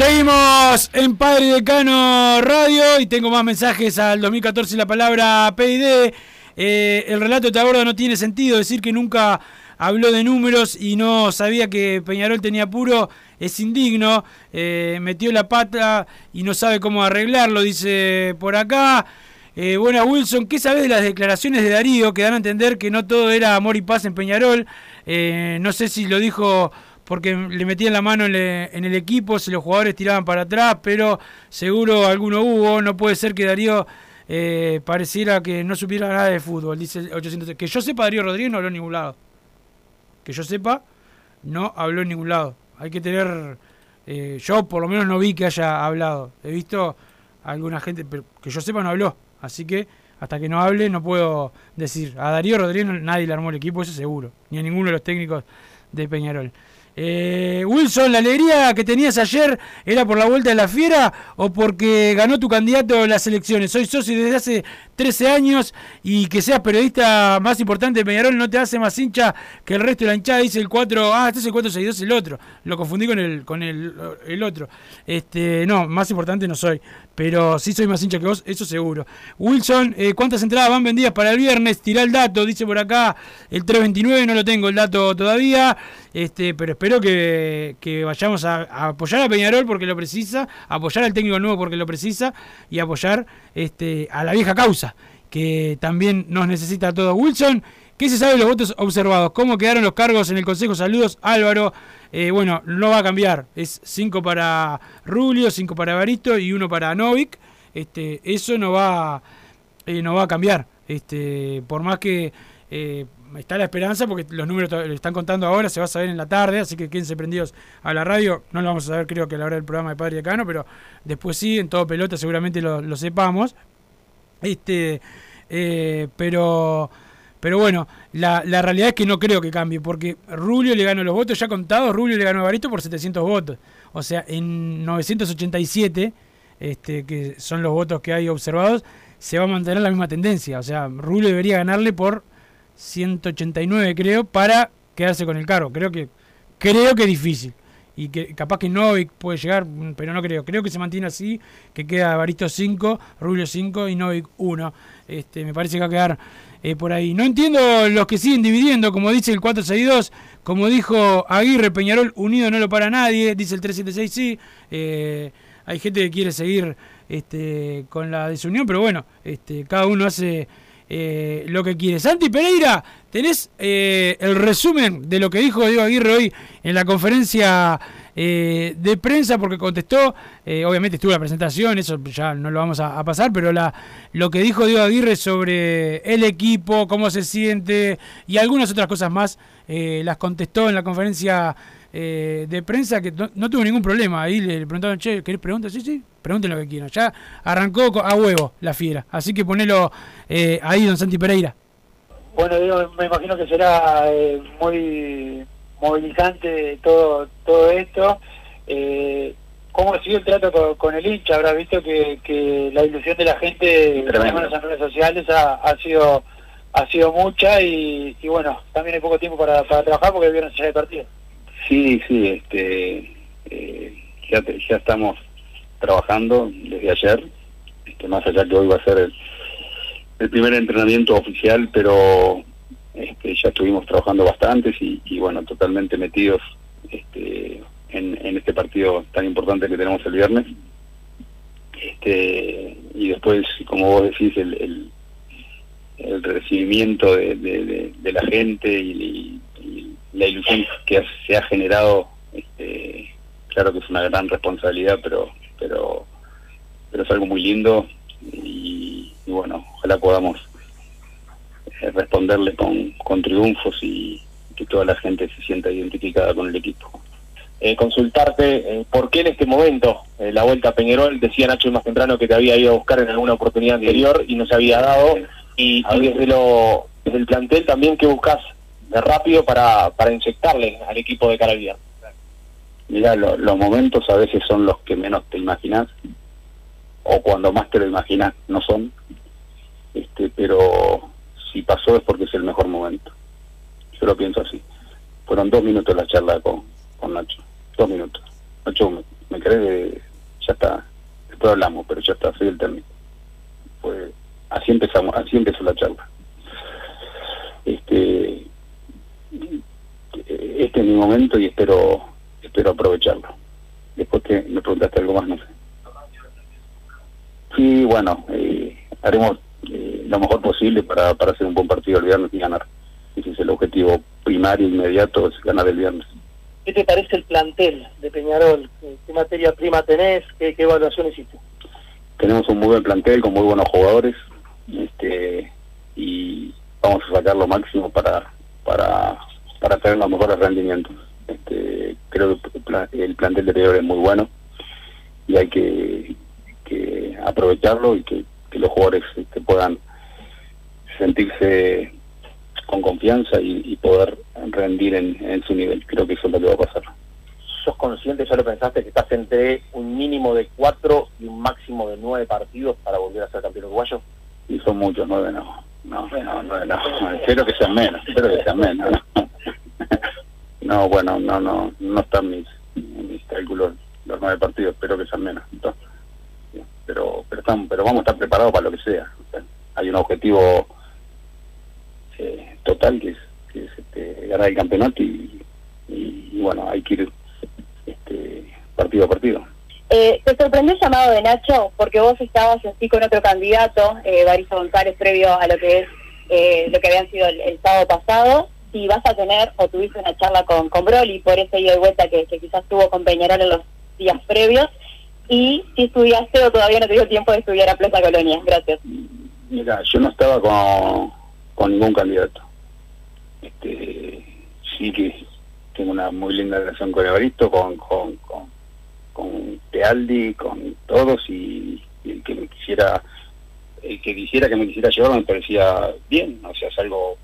Seguimos en Padre Decano Radio y tengo más mensajes al 2014 la palabra PID. Eh, el relato de Taborda no tiene sentido, decir que nunca habló de números y no sabía que Peñarol tenía puro es indigno, eh, metió la pata y no sabe cómo arreglarlo, dice por acá. Eh, buena Wilson, ¿qué sabes de las declaraciones de Darío que dan a entender que no todo era amor y paz en Peñarol? Eh, no sé si lo dijo porque le metían la mano en, el equipo, si los jugadores tiraban para atrás, pero seguro alguno hubo, no puede ser que Darío eh, pareciera que no supiera nada de fútbol, dice el 800. Que yo sepa, Darío Rodríguez no habló en ningún lado. Que yo sepa, no habló en ningún lado. Hay que tener, eh, yo por lo menos no vi que haya hablado. He visto a alguna gente, pero que yo sepa no habló. Así que hasta que no hable no puedo decir. A Darío Rodríguez nadie le armó el equipo, eso seguro. Ni a ninguno de los técnicos de Peñarol. Eh, Wilson, ¿la alegría que tenías ayer era por la vuelta de la fiera o porque ganó tu candidato en las elecciones? Soy socio desde hace 13 años y que seas periodista más importante de Peñarol no te hace más hincha que el resto de la hinchada. Dice el 4, ah, este es el 462, el otro. Lo confundí con el, con el, el otro. Este, no, más importante no soy, pero sí soy más hincha que vos, eso seguro. Wilson, eh, ¿cuántas entradas van vendidas para el viernes? Tirá el dato, dice por acá el 329, no lo tengo el dato todavía, este, pero espero que, que vayamos a, a apoyar a Peñarol porque lo precisa, apoyar al técnico nuevo porque lo precisa y apoyar este, a la vieja causa que también nos necesita a todos. Wilson, ¿qué se sabe de los votos observados? ¿Cómo quedaron los cargos en el Consejo? Saludos, Álvaro. Eh, bueno, no va a cambiar. Es 5 para Rulio, 5 para Barito y 1 para Novik. Este, eso no va, eh, no va a cambiar. Este, por más que eh, está la esperanza, porque los números lo están contando ahora, se va a saber en la tarde, así que quédense prendidos a la radio. No lo vamos a saber, creo que a la hora del programa de Padre Decano, pero después sí, en todo pelota seguramente lo, lo sepamos. Este, pero, pero bueno, la, la realidad es que no creo que cambie, porque Rubio le ganó los votos ya contados, Rubio le ganó a Barito por 700 votos. O sea, en 987, este, que son los votos que hay observados, se va a mantener la misma tendencia. O sea, Rubio debería ganarle por 189, creo, para quedarse con el cargo. Creo que, creo que es difícil. Y que capaz que Novik puede llegar, pero no creo. Creo que se mantiene así, que queda Barito 5, Rubio 5 y Novik 1. Este, me parece que va a quedar eh, por ahí. No entiendo los que siguen dividiendo, como dice el 462, como dijo Aguirre, Peñarol unido no lo para nadie, dice el 376, sí. Eh, hay gente que quiere seguir este, con la desunión, pero bueno, este, cada uno hace eh, lo que quiere. Santi Pereira, tenés eh, el resumen de lo que dijo Diego Aguirre hoy en la conferencia eh, de prensa, porque contestó, eh, obviamente estuvo la presentación, eso ya no lo vamos a, a pasar, pero la, lo que dijo Diego Aguirre sobre el equipo, cómo se siente y algunas otras cosas más, eh, las contestó en la conferencia eh, de prensa que no, no tuvo ningún problema. Ahí le, preguntaron, che, ¿querés preguntar? Sí, sí, pregunten lo que quieran. Ya arrancó a huevo la fiera. Así que ponelo eh, ahí, don Santi Pereira. Bueno, yo me imagino que será eh, muy movilizante todo todo esto. Eh, ¿Cómo ha sido el trato con, con el hincha? Habrá visto que, que la ilusión de la gente, en las redes sociales, ha, ha sido ha sido mucha y, y bueno, también hay poco tiempo para, para trabajar porque el viernes ya hay partido. Sí, sí, este, eh, ya, ya estamos trabajando desde ayer, este, más allá que hoy va a ser el, primer entrenamiento oficial, pero este, ya estuvimos trabajando bastantes y, y bueno, totalmente metidos este, en, este partido tan importante que tenemos el viernes. Este, y después, como vos decís, el, el, el recibimiento de, la gente y la ilusión que se ha generado Este, claro que es una gran responsabilidad, pero, pero, pero es algo muy lindo y, y bueno, ojalá podamos eh, responderle con, con triunfos y que toda la gente se sienta identificada con el equipo. eh, consultarte eh, por qué en este momento eh, la vuelta a Peñarol, decía Nacho más temprano que te había ido a buscar en alguna oportunidad anterior y no se había dado, y, y desde, lo, desde el plantel también que buscas de rápido para, para inyectarle al equipo de cara al viernes. Mira, lo- los momentos a veces son los que menos te imaginas, o cuando más te lo imaginas no son, este, pero si pasó es porque es el mejor momento. Yo lo pienso así. Fueron dos minutos la charla con, con Nacho, dos minutos. Nacho, ¿me, me crees? Ya está, después hablamos, pero ya está, soy el técnico. Pues así empezamos, así empezó la charla. Este, este es mi momento y espero espero aprovecharlo. Después que me preguntaste algo más, no sé. Sí, bueno, eh, haremos eh, lo mejor posible para, para hacer un buen partido el viernes y ganar. Ese es el objetivo primario inmediato, es ganar el viernes. ¿Qué te parece el plantel de Peñarol? ¿Qué, qué materia prima tenés? ¿Qué, qué evaluación hiciste? Tenemos un muy buen plantel con muy buenos jugadores este y vamos a sacar lo máximo para para para tener los mejores rendimientos. Este, creo que el pla- el plantel de Peñarol es muy bueno y hay que, que aprovecharlo y que, que los jugadores este, puedan sentirse con confianza y, y poder rendir en, en su nivel. Creo que eso es lo que va a pasar. ¿Sos consciente, ya lo pensaste, que estás entre un mínimo de cuatro y un máximo de nueve partidos para volver a ser campeón uruguayo? Y son muchos, nueve no. No, no, nueve no. Espero que sean menos, espero que sean menos. No, No, bueno, no, no, no están mis, mis cálculos los nueve partidos, espero que sean menos. No. Pero, pero, estamos, pero vamos a estar preparados para lo que sea, hay un objetivo eh, total que es, que es este, ganar el campeonato y, y, y bueno, hay que ir este, partido a partido. Eh, ¿Te sorprendió el llamado de Nacho? Porque vos estabas así con otro candidato, eh, Barisa González, previo a lo que es eh, lo que habían sido el, sábado pasado. Si vas a tener o tuviste una charla con, con Broly por ese ida y vuelta que, que quizás tuvo con Peñarol en los días previos. Y si estudiaste o todavía no te dio tiempo de estudiar a Plaza Colonia. Gracias. Mira, yo no estaba con, con ningún candidato. Este, sí que tengo una muy linda relación con Evaristo, con, con, con, con Tealdi, con todos y, el que me quisiera, el que quisiera que me quisiera llevar me parecía bien, o sea, es algo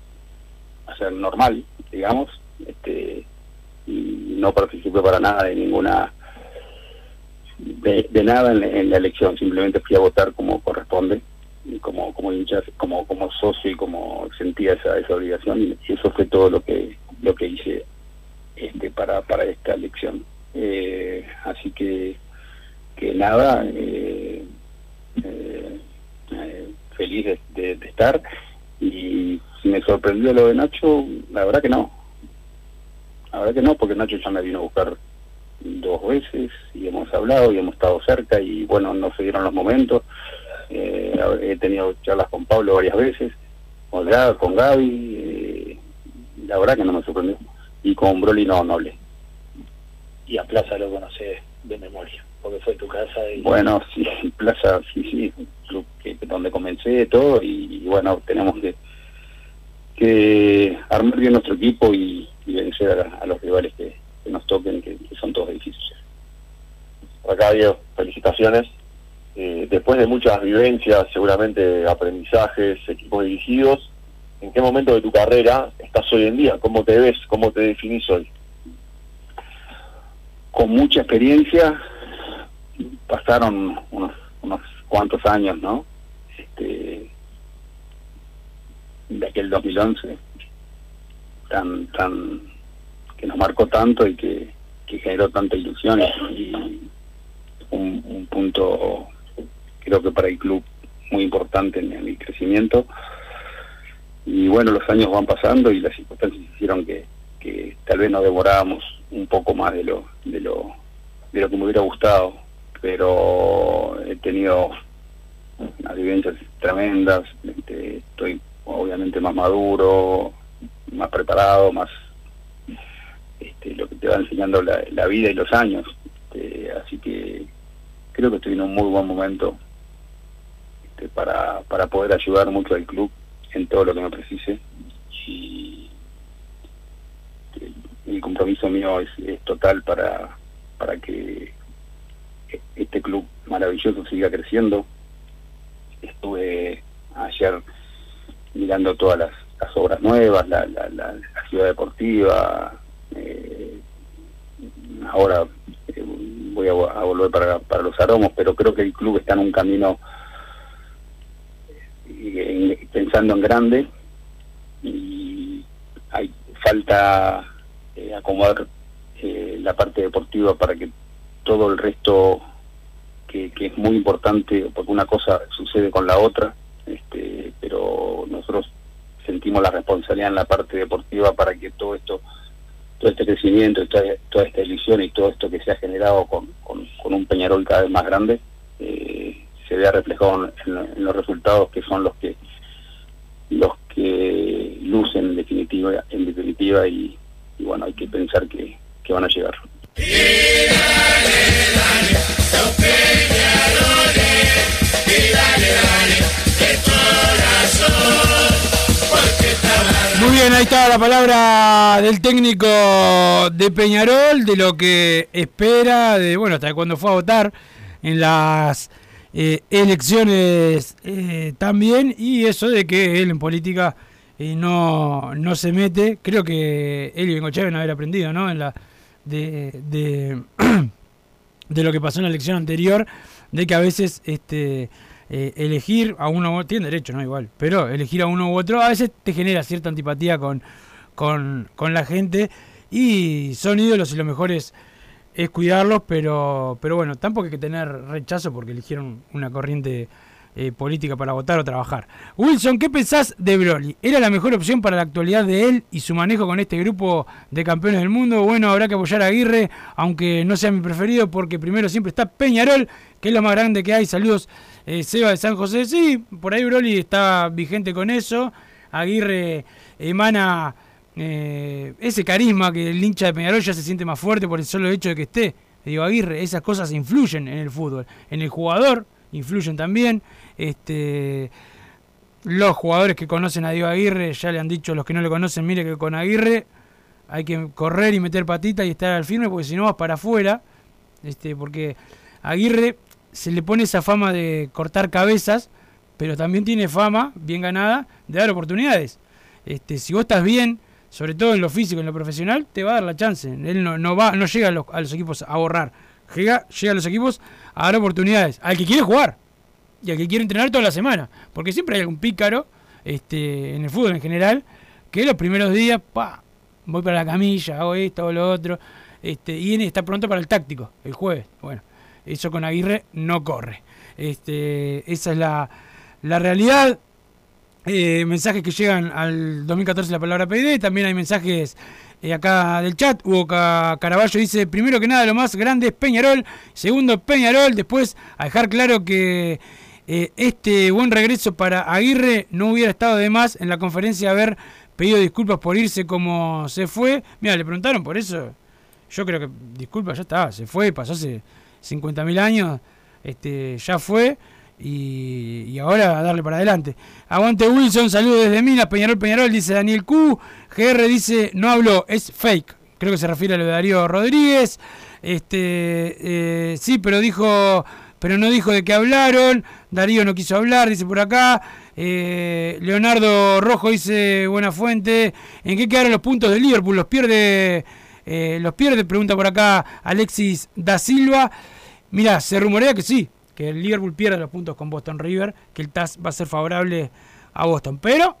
a ser normal, digamos, este, y no participé para nada de ninguna de, nada en, la elección, simplemente fui a votar como corresponde, como como hincha, como como socio y como sentía esa, esa obligación y eso fue todo lo que lo que hice este para para esta elección. Eh, así que que nada, eh, eh, eh, feliz de, de- estar y si me sorprendió lo de Nacho, la verdad que no. La verdad que no, porque Nacho ya me vino a buscar dos veces y hemos hablado y hemos estado cerca y bueno, no se dieron los momentos. Eh, he tenido charlas con Pablo varias veces, con, con Gaby, la verdad que no me sorprendió. Y con Broly no, no hablé. Y a Plaza lo conocés de memoria, porque fue tu casa y... Bueno, sí, Plaza, sí, sí, club que, donde comencé todo y, y bueno, tenemos que, que armar bien nuestro equipo y, y vencer a, a los rivales que, que nos toquen, que, que son todos difíciles. Acá, Diego, felicitaciones. Eh, después de muchas vivencias, seguramente aprendizajes, equipos dirigidos, ¿en qué momento de tu carrera estás hoy en día? ¿Cómo te ves? ¿Cómo te definís hoy? Con mucha experiencia, pasaron unos, unos cuantos años, ¿no? Este, de aquel 2011, tan, tan, que nos marcó tanto y que, que generó tanta ilusión y un, un punto, creo que para el club muy importante en, mi crecimiento. Y bueno, los años van pasando y las circunstancias hicieron que, que tal vez nos demorábamos un poco más de lo, de lo, de lo que me hubiera gustado, pero he tenido unas vivencias tremendas, este, estoy obviamente más maduro, más preparado, más este, lo que te va enseñando la, vida y los años. Este, así que creo que estoy en un muy buen momento este, para, para poder ayudar mucho al club en todo lo que me precise. El compromiso mío es, total para, para que este club maravilloso siga creciendo. Estuve ayer mirando todas las, obras nuevas, la, la, ciudad deportiva. eh, ahora eh, voy a, volver para, para los aromos, pero creo que el club está en un camino eh, en- pensando en grande y hay falta eh, acomodar eh, la parte deportiva para que todo el resto que, es muy importante porque una cosa sucede con la otra este, pero nosotros sentimos la responsabilidad en la parte deportiva para que todo esto todo este crecimiento toda, toda esta ilusión y todo esto que se ha generado con, con, un Peñarol cada vez más grande eh, se vea reflejado en, en los resultados que son los que los que lucen en definitiva en definitiva y, bueno hay que pensar que, que van a llegar. Muy bien, ahí está la palabra del técnico de Peñarol, de lo que espera, de bueno, hasta cuando fue a votar en las eh, elecciones eh, también, y eso de que él en política eh, no, no se mete, creo que él y Bengochea deben haber aprendido, ¿no? En la, de, de, de lo que pasó en la elección anterior, de que a veces este elegir a uno u otro, tiene derecho, ¿no? Igual, pero elegir a uno u otro a veces te genera cierta antipatía con, con, con la gente y son ídolos y lo mejor es, cuidarlos, pero, pero bueno, tampoco hay que tener rechazo porque eligieron una corriente eh, política para votar o trabajar. Wilson, ¿qué pensás de Broly? ¿Era la mejor opción para la actualidad de él y su manejo con este grupo de campeones del mundo? Bueno, habrá que apoyar a Aguirre, aunque no sea mi preferido, porque primero siempre está Peñarol, que es lo más grande que hay. Saludos, eh, Seba de San José. Sí, por ahí Broly está vigente con eso. Aguirre emana eh, ese carisma que el hincha de Peñarol ya se siente más fuerte por el solo hecho de que esté. Digo, Aguirre, esas cosas influyen en el fútbol. En el jugador influyen también. Este, los jugadores que conocen a Diego Aguirre ya le han dicho, los que no le conocen, mire que con Aguirre hay que correr y meter patita y estar al firme porque si no vas para afuera. Este, porque Aguirre se le pone esa fama de cortar cabezas, pero también tiene fama, bien ganada, de dar oportunidades. Este, si vos estás bien, sobre todo en lo físico, en lo profesional, te va a dar la chance. Él no, no va, no llega a los, a los equipos a borrar, llega, llega a los equipos a dar oportunidades. Al que quiere jugar y al que quiere entrenar toda la semana. Porque siempre hay algún pícaro este, en el fútbol en general que los primeros días, pa, voy para la camilla, hago esto, hago lo otro. Este, y está pronto para el táctico, el jueves. Bueno, eso con Aguirre no corre. Este, esa es la, la realidad. Eh, mensajes que llegan al 2014 la palabra PD, también hay mensajes eh, acá del chat. Hugo Ca- Caraballo dice, primero que nada lo más grande es Peñarol, segundo Peñarol, después a dejar claro que eh, este buen regreso para Aguirre no hubiera estado de más en la conferencia haber pedido disculpas por irse como se fue. Mira, le preguntaron por eso. Yo creo que disculpas, ya está, se fue, pasó hace 50.000 años, este, ya fue. Y, ahora a darle para adelante. Aguante Wilson, saludos desde Minas, Peñarol, Peñarol, dice Daniel Q. GR dice, no habló, es fake. Creo que se refiere a lo de Darío Rodríguez. Este, eh, sí, pero dijo, pero no dijo de qué hablaron. Darío no quiso hablar, dice por acá. Eh, Leonardo Rojo dice, buena fuente. ¿En qué quedaron los puntos de Liverpool? Los pierde, eh, los pierde, pregunta por acá Alexis da Silva. Mira, se rumorea que sí, que el Liverpool pierde los puntos con Boston River, que el TAS va a ser favorable a Boston. Pero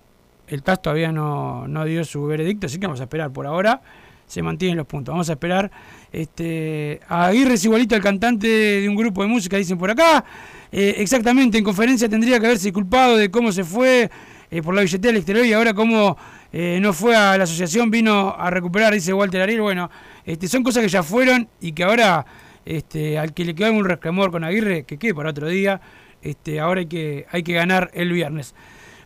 el TAS todavía no, no dio su veredicto, así que vamos a esperar. Por ahora se mantienen los puntos. Vamos a esperar. Este, Aguirre es igualito al cantante de un grupo de música, dicen por acá. Eh, exactamente, en conferencia tendría que haberse disculpado de cómo se fue eh, por la billetera del exterior y ahora cómo eh, no fue a la asociación, vino a recuperar, dice Walter Ariel. Bueno, este, son cosas que ya fueron y que ahora este, al que le quedó un rescamor con Aguirre, que quede para otro día. Este, ahora hay que, hay que ganar el viernes.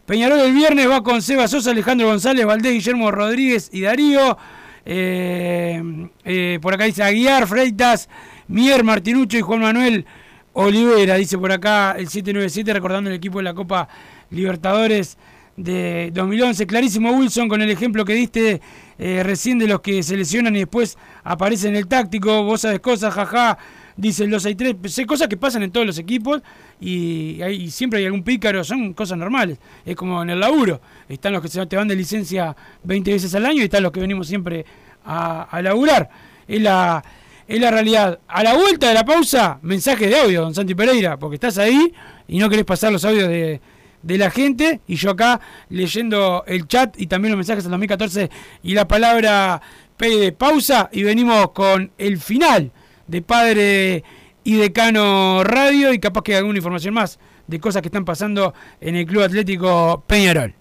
Peñarol el viernes va con Seba Sosa, Alejandro González, Valdés, Guillermo Rodríguez y Darío. Eh, eh, por acá dice Aguiar, Freitas, Mier, Martinucho y Juan Manuel Olivera, dice por acá el 797, recordando el equipo de la Copa Libertadores de 2011. Clarísimo Wilson con el ejemplo que diste eh, recién de los que se lesionan y después aparecen en el táctico. Vos sabes cosas, jaja. Dice el 263. Sé cosas que pasan en todos los equipos y, hay, siempre hay algún pícaro. Son cosas normales. Es como en el laburo. Están los que se te van de licencia 20 veces al año y están los que venimos siempre a, a laburar. Es la, es la realidad. A la vuelta de la pausa, mensaje de audio, don Santi Pereira, porque estás ahí y no querés pasar los audios de, de la gente y yo acá leyendo el chat y también los mensajes del 2014 y la palabra P de pausa y venimos con el final de Padre y Decano Radio y capaz que alguna información más de cosas que están pasando en el Club Atlético Peñarol.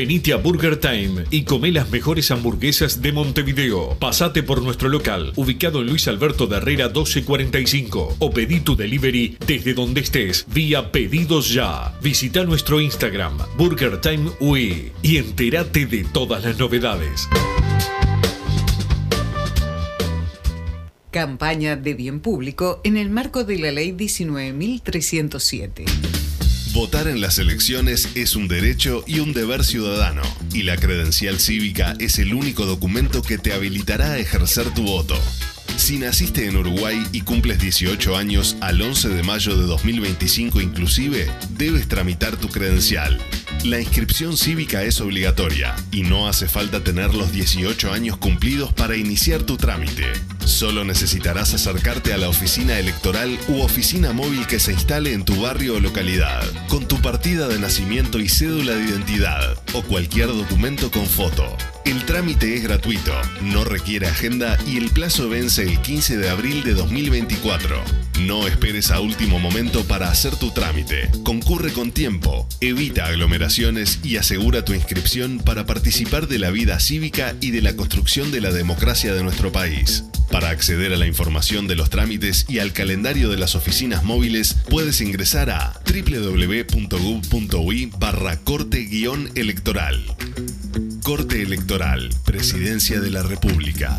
Venite a Burger Time y come las mejores hamburguesas de Montevideo. Pasate por nuestro local, ubicado en Luis Alberto de Herrera 1245, o pedí tu delivery desde donde estés, vía Pedidos Ya. Visita nuestro Instagram, Burger Time y entérate de todas las novedades. Campaña de bien público en el marco de la Ley 19.307. Votar en las elecciones es un derecho y un deber ciudadano, y la credencial cívica es el único documento que te habilitará a ejercer tu voto. Si naciste en Uruguay y cumples 18 años al 11 de mayo de 2025 inclusive, debes tramitar tu credencial. La inscripción cívica es obligatoria y no hace falta tener los 18 años cumplidos para iniciar tu trámite. Solo necesitarás acercarte a la oficina electoral u oficina móvil que se instale en tu barrio o localidad, con tu partida de nacimiento y cédula de identidad o cualquier documento con foto. El trámite es gratuito, no requiere agenda y el plazo vence el 15 de abril de 2024. No esperes a último momento para hacer tu trámite. Concurre con tiempo, evita aglomeraciones y asegura tu inscripción para participar de la vida cívica y de la construcción de la democracia de nuestro país. Para acceder a la información de los trámites y al calendario de las oficinas móviles, puedes ingresar a www.gov.ui barra corte-electoral. Corte Electoral, Presidencia de la República.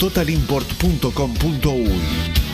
www.totalimport.com.uy.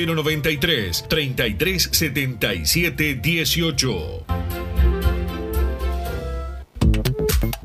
093 33 77 18.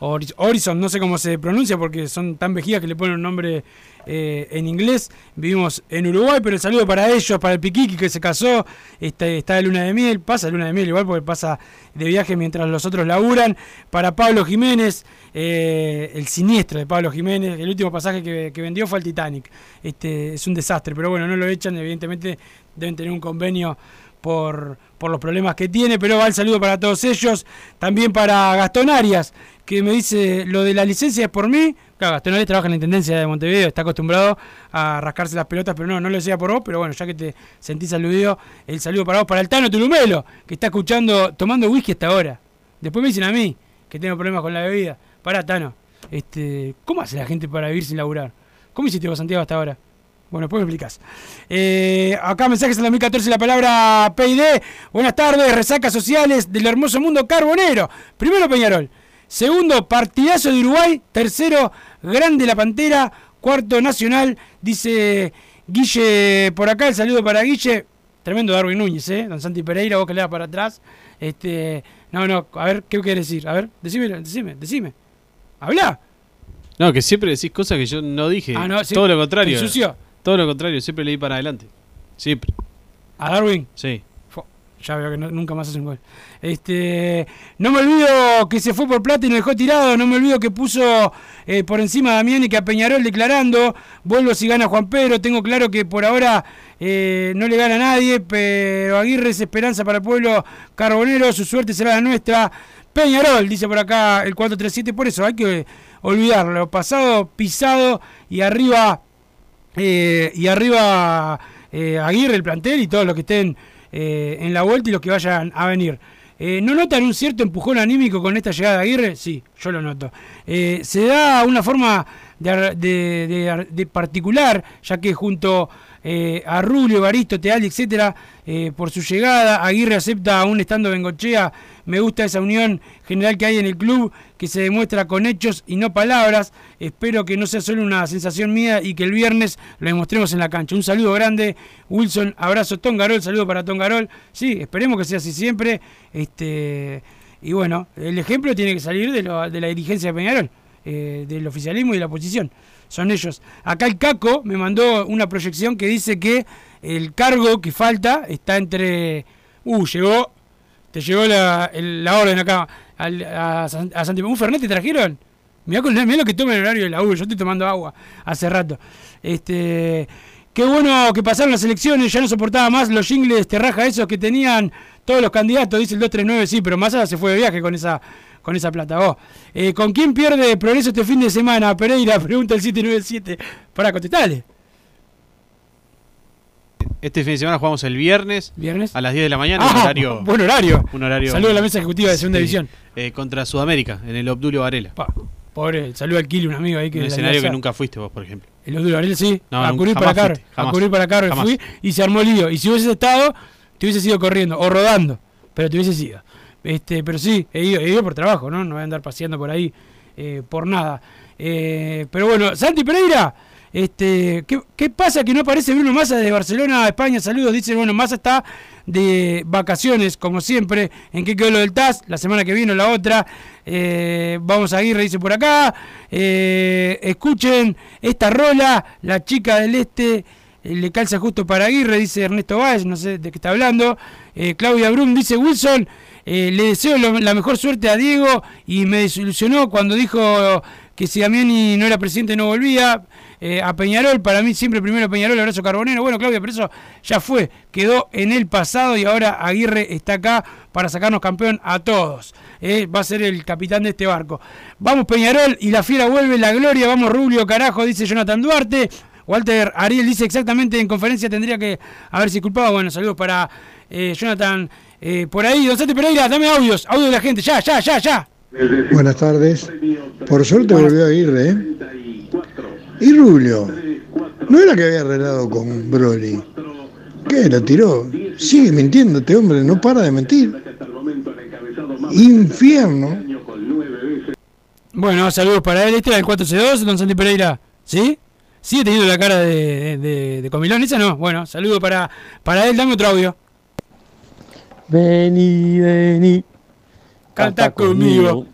Hori- Horizon, no sé cómo se pronuncia porque son tan vejigas que le ponen un nombre eh, en inglés. Vivimos en Uruguay, pero el saludo para ellos, para el Piquiqui que se casó, está, está de luna de miel, pasa de luna de miel igual porque pasa de viaje mientras los otros laburan. Para Pablo Jiménez, eh, el siniestro de Pablo Jiménez, el último pasaje que, que vendió fue al Titanic. Este, es un desastre, pero bueno, no lo echan, evidentemente deben tener un convenio por, por los problemas que tiene, pero va el saludo para todos ellos. También para Gastón Arias, que me dice, lo de la licencia es por mí. Claro, Gastón Arias trabaja en la Intendencia de Montevideo, está acostumbrado a rascarse las pelotas, pero no, no lo decía por vos, pero bueno, ya que te sentís aludido, el saludo para vos, para el Tano Tulumelo, que está escuchando, tomando whisky hasta ahora. Después me dicen a mí, que tengo problemas con la bebida. Pará, Tano, este, ¿cómo hace la gente para vivir sin laburar? ¿Cómo hiciste vos, Santiago, hasta ahora? Bueno, después me explicas. Eh, acá mensajes en 2014, la palabra PID. Buenas tardes, resacas sociales del hermoso mundo carbonero. Primero Peñarol. Segundo, partidazo de Uruguay. Tercero, grande la Pantera. Cuarto, Nacional. Dice Guille por acá, el saludo para Guille. Tremendo Darwin Núñez, ¿eh? Don Santi Pereira, vos que le das para atrás. Este, no, no, a ver, ¿qué quieres decir? A ver, decime, decime, decime. Habla. No, que siempre decís cosas que yo no dije. Ah, no, sí. Todo lo contrario. ¿Te ensució? Todo lo contrario, siempre leí para adelante. Siempre. ¿A Darwin? Sí. Ya veo que no- nunca más hace un gol. Este, no me olvido que se fue por plata y nos dejó tirado. No me olvido que puso eh, por encima a Damián y que a Peñarol declarando. Vuelvo si gana Juan Pedro. Tengo claro que por ahora eh, no le gana a nadie, pero Aguirre es esperanza para el pueblo carbonero. Su suerte será la nuestra. Peñarol, dice por acá el 437. Por eso hay que olvidarlo. Pasado, pisado y arriba eh, y arriba eh, Aguirre, el plantel y todos los que estén eh, en la vuelta y los que vayan a venir. ¿No notan un cierto empujón anímico con esta llegada de Aguirre? Sí, yo lo noto. Se da una forma de, ar- de- de ar- de particular, ya que junto a Rubio, Baristo, Teali, etcétera, por su llegada, Aguirre acepta aún estando Bengochea. Me gusta esa unión general que hay en el club, que se demuestra con hechos y no palabras. Espero que no sea solo una sensación mía y que el viernes lo demostremos en la cancha. Un saludo grande, Wilson, abrazo Tongarol, saludo para Tongarol. Sí, esperemos que sea así siempre. Este, y bueno, el ejemplo tiene que salir de, la dirigencia de Peñarol, eh, del oficialismo y de la oposición. Son ellos. Acá el Caco me mandó una proyección que dice que el cargo que falta está entre... Uh, llegó te llegó la, el- la orden acá a, a Santi. ¿Un Fernet te trajeron? Mirá, con, mirá lo que toma el horario de la U. Yo estoy tomando agua hace rato. Este, qué bueno que pasaron las elecciones. Ya no soportaba más los jingles terraja esos que tenían todos los candidatos. Dice el 239, sí, pero Massa se fue de viaje con esa con esa plata. Vos. Eh, ¿Con quién pierde progreso este fin de semana? Pereira, pregunta el 797. Para contestarle. Este fin de semana jugamos el viernes. ¿Viernes? A las 10 de la mañana. Ah, un horario, buen horario. Un horario. Saludo a la mesa ejecutiva de Segunda División. eh, contra Sudamérica, en el Obdulio Varela. Pobre, saludo al Kili, un amigo ahí que un escenario que nunca fuiste vos, por ejemplo. El Obdulio Varela sí, No, a cubrir para fuiste, a cubrir para Jamás. fui y se armó lío. Y si hubiese estado, te hubiese ido corriendo o rodando, pero te hubiese ido. Este, pero sí, he ido, he ido por trabajo, ¿no? No voy a andar paseando por ahí eh, por nada. Eh, pero bueno, Santi Pereira, este, ¿qué, qué pasa que no aparece Bruno Massa de Barcelona a España? Saludos, dice bueno, Massa está de vacaciones, como siempre. ¿En qué quedó lo del TAS? La semana que viene o la otra. Eh, vamos a Aguirre, dice por acá. Eh, escuchen esta rola, la chica del este. eh, Le calza justo para Aguirre, dice Ernesto Báez, no sé de qué está hablando. Claudia Brum dice Wilson, le deseo la mejor suerte a Diego y me desilusionó cuando dijo que si Damiani no era presidente no volvía. Eh, a Peñarol, para mí siempre primero Peñarol, abrazo Carbonero. Bueno, Claudia, pero eso ya fue, quedó en el pasado y ahora Aguirre está acá para sacarnos campeón a todos. Eh, va a ser el capitán de este barco. Vamos Peñarol y la fiera vuelve la gloria. Vamos Rubio, carajo, dice Jonathan Duarte. Walter Ariel dice exactamente en conferencia tendría que haberse culpado. Bueno, saludos para eh, Jonathan eh, por ahí. Don Santi Pereira, dame audios, audio de la gente, ya, ya, ya, ya. Buenas tardes. Por suerte volvió a Aguirre, ¿eh? Y Rubio, ¿no era que había arreglado con Broly? ¿Qué? ¿Lo tiró? Sigue mintiendo este hombre, no para de mentir. Infierno. Bueno, saludos para él. Este era el 4C2, don Santi Pereira. ¿Sí? ¿Sigue teniendo la cara de, de, de comilón? Esa no. Bueno, saludo para, para él. Dame otro audio. Vení, vení. Canta conmigo.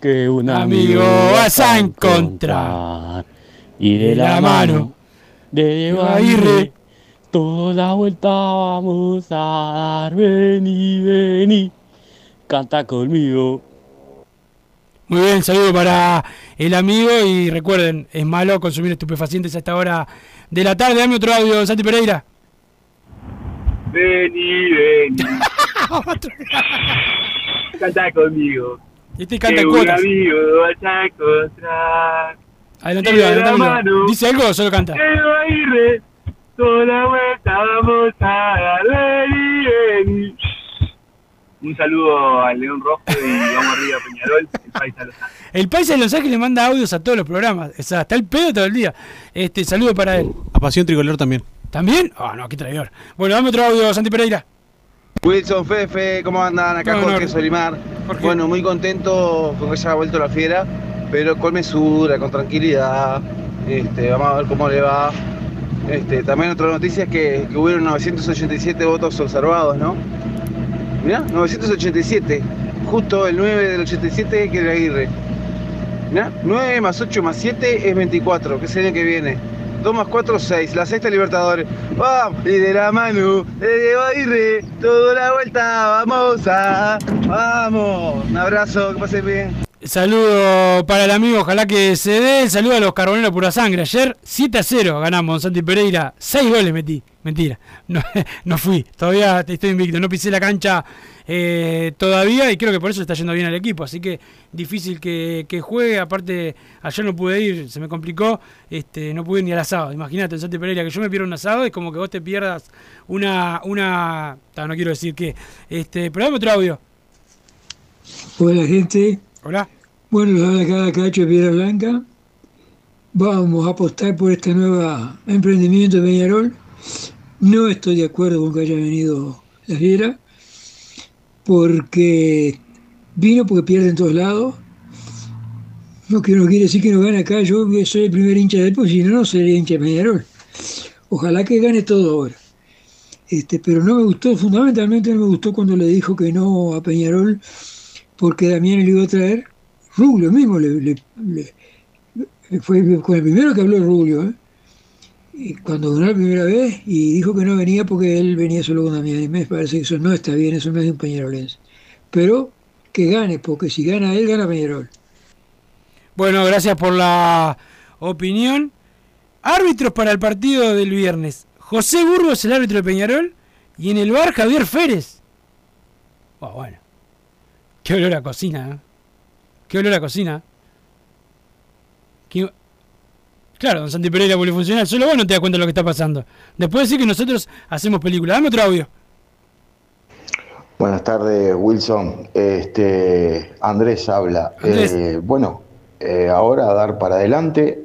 Que un Amigo amigo vas a encontrar. Y de la mano de Diego Aguirre. Toda la vuelta vamos a dar. Vení, vení. Canta conmigo. Muy bien, saludo para el amigo y recuerden, es malo consumir estupefacientes a esta hora de la tarde. Dame otro audio, Santi Pereira. Vení, vení. Canta conmigo. Este canta que en un cuotas. amigo vas a encontrar. Adelantalo, Y de la adelantalo. mano ¿Dice algo o solo canta? Toda la vuelta vamos a dar. Vení, vení. Un saludo al León Rojo y vamos arriba Peñarol, el país a los Ángeles. El país de Los Ángeles manda audios a todos los programas. O sea, está el pedo todo el día. Este, saludo para él. A Pasión Tricolor también. ¿También? Ah, no, qué traidor. Bueno, dame otro audio, Santi Pereira. Wilson, Fefe, ¿cómo andan? Acá No, Jorge no. Solimar. Bueno, muy contento con que se haya vuelto la fiera, pero con mesura, con tranquilidad. Este, vamos a ver cómo le va. Este, también otra noticia es que, que hubieron 987 votos observados, ¿no? Mirá, 987. Justo el 9 del 87 que era Aguirre. Mirá, 9 más 8 más 7 es 24, que es el año que viene. 2 más 4, 6. La sexta Libertadores. ¡Vamos! Y de la mano de Aguirre, toda la vuelta, vamos a. ¡Vamos! Un abrazo, que pasen bien. Saludo para el amigo, ojalá que se dé. Saludo a los carboneros pura sangre. Ayer 7 a 0 ganamos Santi Pereira. 6 goles metí. Mentira. No, no fui. Todavía estoy invicto. No pisé la cancha eh, todavía y creo que por eso está yendo bien al equipo. Así que difícil que, que juegue. Aparte, ayer no pude ir, se me complicó. Este, no pude ni al asado. Imagínate Santi Pereira que yo me pierdo un asado. Es como que vos te pierdas una. una no quiero decir que. Este, pero dame otro audio. Hola gente. Hola. Bueno, les habla cada cacho de Piedra Blanca. Vamos a apostar por este nuevo emprendimiento de Peñarol. No estoy de acuerdo con que haya venido la fiera, porque vino porque pierde en todos lados. No, que no quiere decir que no gane acá, yo que soy el primer hincha de él, pues si no, no sería hincha de Peñarol. Ojalá que gane todo ahora. Este, pero no me gustó, fundamentalmente no me gustó cuando le dijo que no a Peñarol, porque Damián le iba a traer. Rubio mismo le, le- fue el primero que habló Rubio, ¿eh? Y cuando ganó la primera vez y dijo que no venía porque él venía solo con Damián. Y me parece que eso no está bien, eso no es de un peñarolense. Pero que gane, porque si gana él, gana Peñarol. Bueno, gracias por la opinión. Árbitros para el partido del viernes. José Burgos, el árbitro de Peñarol. Y en el bar, Javier Férez. Oh, bueno. Qué olor a cocina, ¿eh? Qué olor a cocina. Qué- Claro, don Santi Pereira polifuncional. Solo vos no te das cuenta de lo que está pasando. Después decir que nosotros hacemos películas. Dame otro audio. Buenas tardes, Wilson. Este, Andrés habla. Andrés. Eh, bueno, eh, ahora a dar para adelante.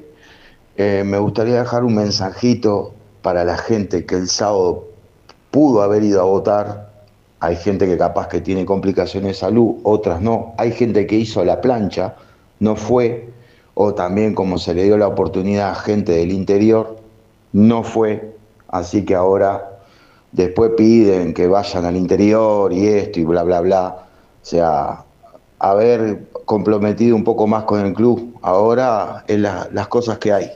Eh, me gustaría dejar un mensajito para la gente que el sábado pudo haber ido a votar. Hay gente que capaz que tiene complicaciones de salud, otras no. Hay gente que hizo la plancha, no fue. O también como se le dio la oportunidad a gente del interior, no fue. Así que ahora después piden que vayan al interior y esto y bla, bla, bla. O sea, haber comprometido un poco más con el club. Ahora es la- las cosas que hay.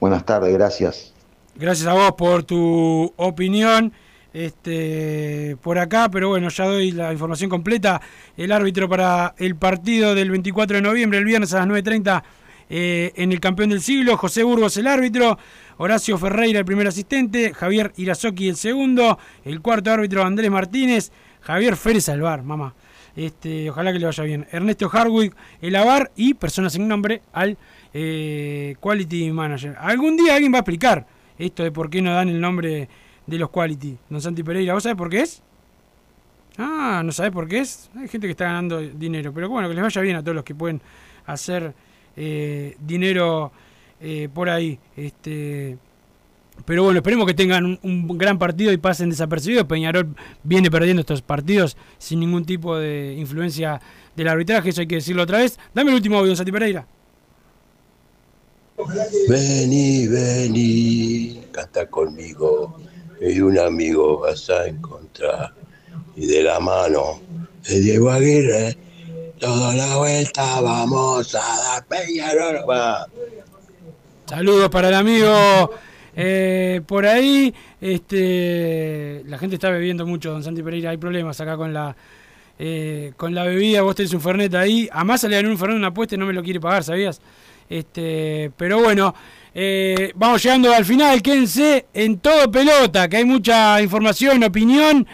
Buenas tardes, gracias. Gracias a vos por tu opinión. Este, por acá, pero bueno, ya doy la información completa. El árbitro para el partido del 24 de noviembre, el viernes a las 9.30, eh, en el campeón del siglo. José Burgos, el árbitro. Horacio Ferreira, el primer asistente. Javier Irazoki, el segundo. El cuarto árbitro, Andrés Martínez. Javier Férez Alvar, mamá. Este, ojalá que le vaya bien. Ernesto Hardwick, el AVAR y persona sin nombre al eh, Quality Manager. Algún día alguien va a explicar esto de por qué no dan el nombre de los Quality. Don Santi Pereira, ¿vos sabés por qué es? Ah, ¿no sabés por qué es? Hay gente que está ganando dinero. Pero bueno, que les vaya bien a todos los que pueden hacer eh, dinero eh, por ahí. Este, pero bueno, esperemos que tengan un, gran partido y pasen desapercibidos. Peñarol viene perdiendo estos partidos sin ningún tipo de influencia del arbitraje, eso hay que decirlo otra vez. Dame el último audio, don Santi Pereira. Vení, vení, canta conmigo, y un amigo vas a encontrar. y de la mano de Diego Aguirre, toda la vuelta vamos a dar Peñarol. Saludos para el amigo eh, por ahí. Este, la gente está bebiendo mucho, don Santi Pereira. Hay problemas acá con la eh, con la bebida. Vos tenés un Fernet ahí. A más le dan un Fernet una apuesta y no me lo quiere pagar, ¿sabías? Este, pero bueno, eh, vamos llegando al final. Quédense en todo pelota, que hay mucha información, opinión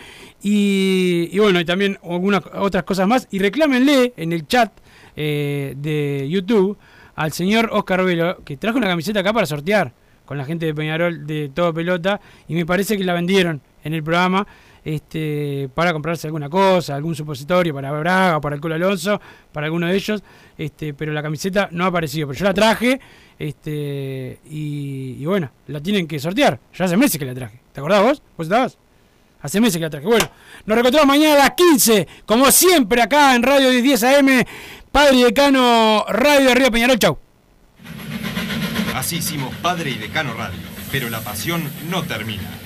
y, bueno, y también algunas otras cosas más. Y reclámenle en el chat eh, de YouTube al señor Oscar Velo, que trajo una camiseta acá para sortear con la gente de Peñarol de todo pelota. Y me parece que la vendieron en el programa este, para comprarse alguna cosa, algún supositorio para Braga, para el Colo Alonso, para alguno de ellos, este, pero la camiseta no ha aparecido. Pero yo la traje este, y, bueno, la tienen que sortear. Ya hace meses que la traje. ¿Te acordás vos? ¿Vos estabas? Hace meses que la traje. Bueno, nos reencontramos mañana a las 15, como siempre, acá en Radio 10 AM, Padre y Decano Radio de Río Peñarol. Chau. Así hicimos Padre y Decano Radio, pero la pasión no termina.